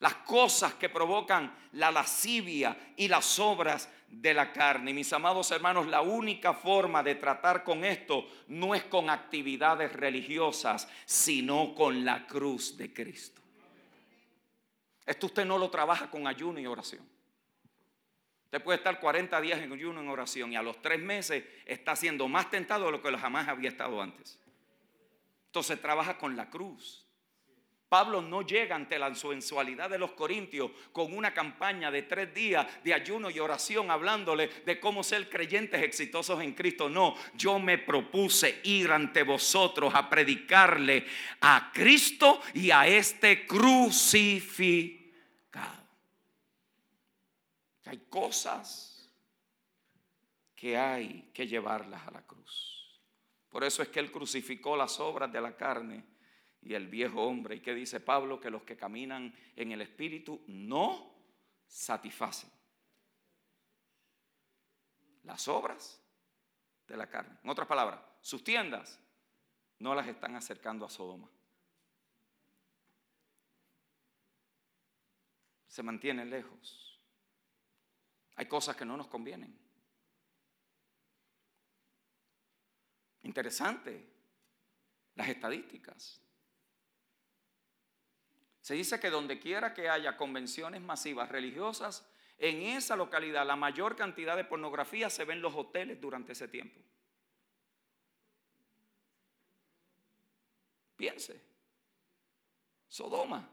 las cosas que provocan la lascivia y las obras de la carne. Mis amados hermanos, la única forma de tratar con esto no es con actividades religiosas, sino con la cruz de Cristo. Esto usted no lo trabaja con ayuno y oración. Usted puede estar 40 días en ayuno en oración y a los tres meses está siendo más tentado de lo que jamás había estado antes. Entonces trabaja con la cruz. Pablo no llega ante la sensualidad de los corintios con una campaña de tres días de ayuno y oración hablándole de cómo ser creyentes exitosos en Cristo. No, yo me propuse ir ante vosotros a predicarle a Cristo y a este crucificado. Hay cosas que hay que llevarlas a la cruz. Por eso es que Él crucificó las obras de la carne y el viejo hombre. ¿Y qué dice Pablo? Que los que caminan en el Espíritu no satisfacen las obras de la carne. En otras palabras, sus tiendas no las están acercando a Sodoma. Se mantienen lejos. Hay cosas que no nos convienen. Interesante, las estadísticas. Se dice que donde quiera que haya convenciones masivas religiosas, en esa localidad la mayor cantidad de pornografía se ve en los hoteles durante ese tiempo. Piense. Sodoma.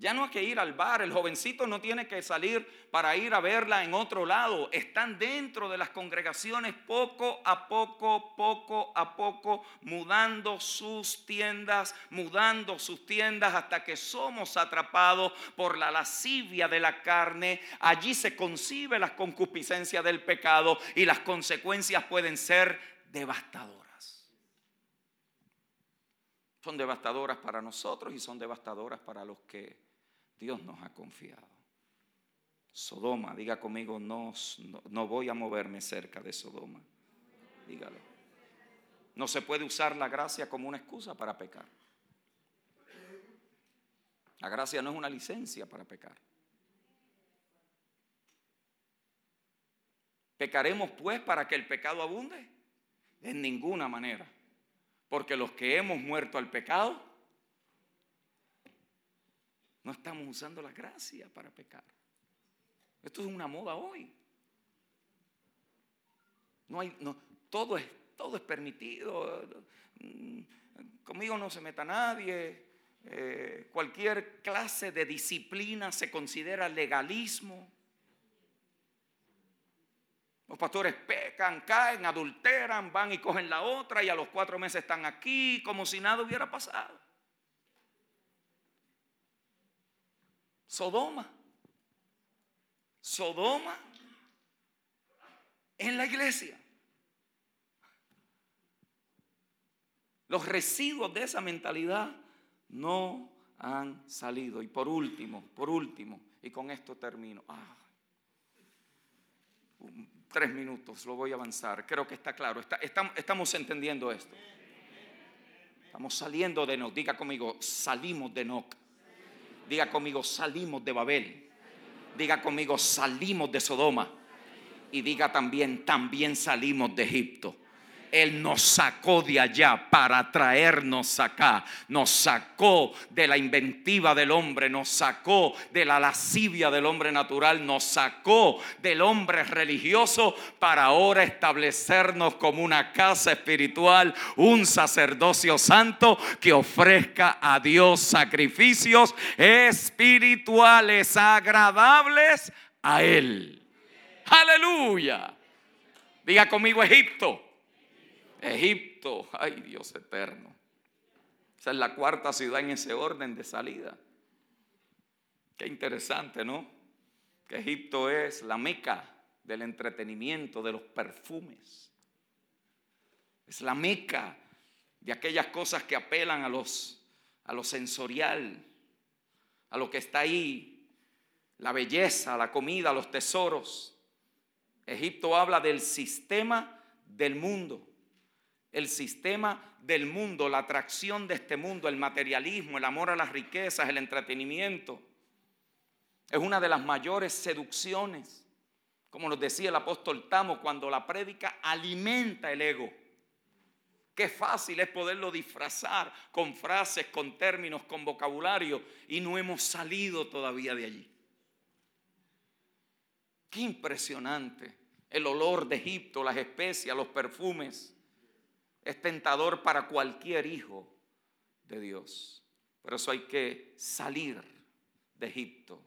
Ya no hay que ir al bar, el jovencito no tiene que salir para ir a verla en otro lado. Están dentro de las congregaciones poco a poco, poco a poco, mudando sus tiendas, mudando sus tiendas hasta que somos atrapados por la lascivia de la carne. Allí se concibe la concupiscencia del pecado y las consecuencias pueden ser devastadoras. Son devastadoras para nosotros y son devastadoras para los que Dios nos ha confiado. Sodoma, diga conmigo, no, no, voy a moverme cerca de Sodoma. Dígalo. No se puede usar la gracia como una excusa para pecar. La gracia no es una licencia para pecar. ¿Pecaremos pues para que el pecado abunde? En ninguna manera. Porque los que hemos muerto al pecado, no estamos usando la gracia para pecar. Esto es una moda hoy. No hay, no, todo, es, todo es permitido. Mm, conmigo no se meta nadie. Eh, cualquier clase de disciplina se considera legalismo. Los pastores pecan, caen, adulteran, van y cogen la otra y a los cuatro meses están aquí como si nada hubiera pasado. Sodoma. Sodoma en la iglesia. Los residuos de esa mentalidad no han salido. Y por último, por último, y con esto termino. Ah, tres minutos, lo voy a avanzar. Creo que está claro. estamos entendiendo esto. Estamos saliendo de Enoch. Diga conmigo, salimos de Enoch. Diga conmigo, salimos de Babel. Diga conmigo, salimos de Sodoma. Y diga también, también salimos de Egipto. Él nos sacó de allá para traernos acá. Nos sacó de la inventiva del hombre, nos sacó de la lascivia del hombre natural, nos sacó del hombre religioso para ahora establecernos como una casa espiritual, un sacerdocio santo que ofrezca a Dios sacrificios espirituales agradables a Él. Aleluya. Diga conmigo Egipto. Egipto, ay Dios eterno. Esa es la cuarta ciudad en ese orden de salida. Qué interesante, ¿no? Que Egipto es la meca del entretenimiento, de los perfumes. Es la meca de aquellas cosas que apelan a los a lo sensorial, a lo que está ahí, la belleza, la comida, los tesoros. Egipto habla del sistema del mundo el sistema del mundo, la atracción de este mundo, el materialismo, el amor a las riquezas, el entretenimiento. Es una de las mayores seducciones, como nos decía el apóstol Tamo, cuando la prédica alimenta el ego. Qué fácil es poderlo disfrazar con frases, con términos, con vocabulario, y no hemos salido todavía de allí. Qué impresionante el olor de Egipto, las especias, los perfumes es tentador para cualquier hijo de Dios. Por eso hay que salir de Egipto.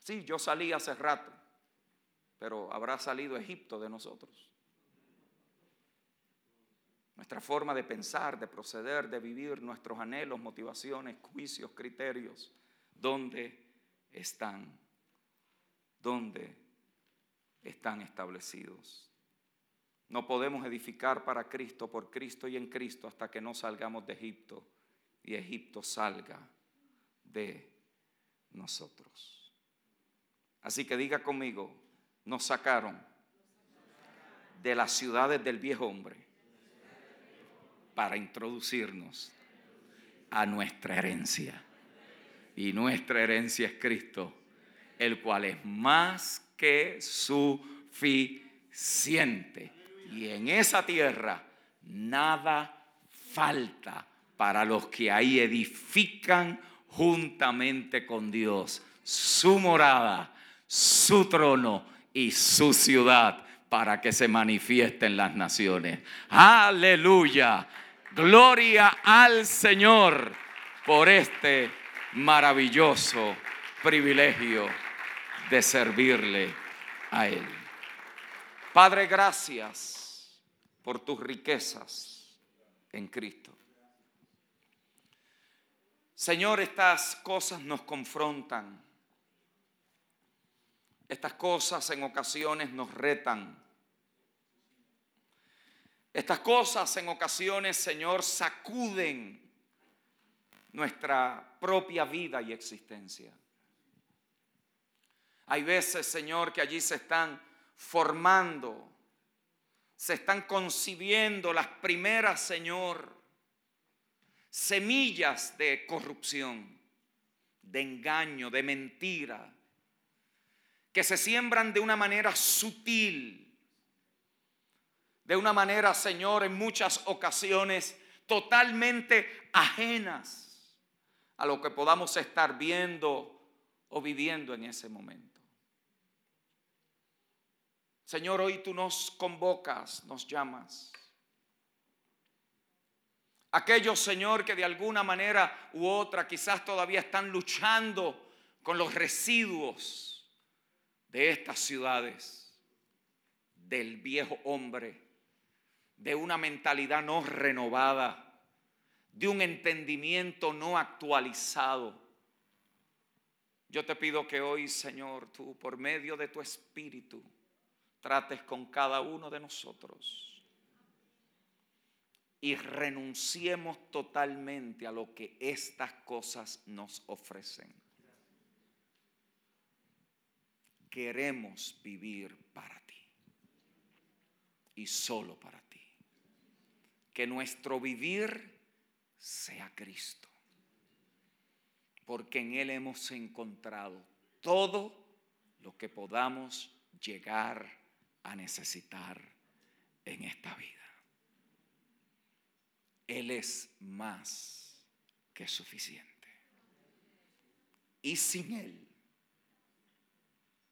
Sí, yo salí hace rato, pero habrá salido Egipto de nosotros. nuestra forma de pensar, de proceder, de vivir, nuestros anhelos, motivaciones, juicios, criterios, ¿dónde están? ¿Dónde están establecidos? No podemos edificar para Cristo, por Cristo y en Cristo hasta que no salgamos de Egipto y Egipto salga de nosotros. Así que diga conmigo, nos sacaron de las ciudades del viejo hombre para introducirnos a nuestra herencia. Y nuestra herencia es Cristo, el cual es más que suficiente. Y en esa tierra nada falta para los que ahí edifican juntamente con Dios su morada, su trono y su ciudad para que se manifiesten las naciones. Aleluya. Gloria al Señor por este maravilloso privilegio de servirle a Él. Padre, gracias por tus riquezas en Cristo. Señor, estas cosas nos confrontan. Estas cosas en ocasiones nos retan. Estas cosas en ocasiones, Señor, sacuden nuestra propia vida y existencia. Hay veces, Señor, que allí se están formando, se están concibiendo las primeras, Señor, semillas de corrupción, de engaño, de mentira, que se siembran de una manera sutil, de una manera, Señor, en muchas ocasiones totalmente ajenas a lo que podamos estar viendo o viviendo en ese momento. Señor, hoy tú nos convocas, nos llamas Aquellos, Señor, que de alguna manera u otra quizás todavía están luchando con los residuos de estas ciudades, del viejo hombre, de una mentalidad no renovada, de un entendimiento no actualizado. Yo te pido que hoy, Señor, tú por medio de tu Espíritu, trates con cada uno de nosotros y renunciemos totalmente a lo que estas cosas nos ofrecen. Queremos vivir para ti y solo para ti. Que nuestro vivir sea Cristo, porque en Él hemos encontrado todo lo que podamos llegar a necesitar en esta vida. Él es más que suficiente. Y sin Él,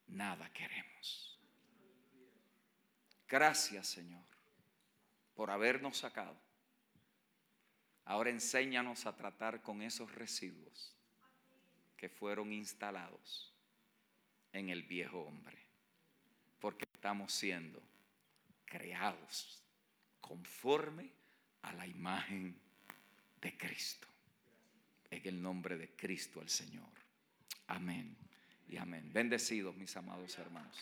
nada queremos. Gracias Señor por habernos sacado. Ahora enséñanos a tratar con esos residuos que fueron instalados en el viejo hombre. Estamos siendo creados conforme a la imagen de Cristo. En el nombre de Cristo el Señor. Amén y amén. Bendecidos mis amados hermanos.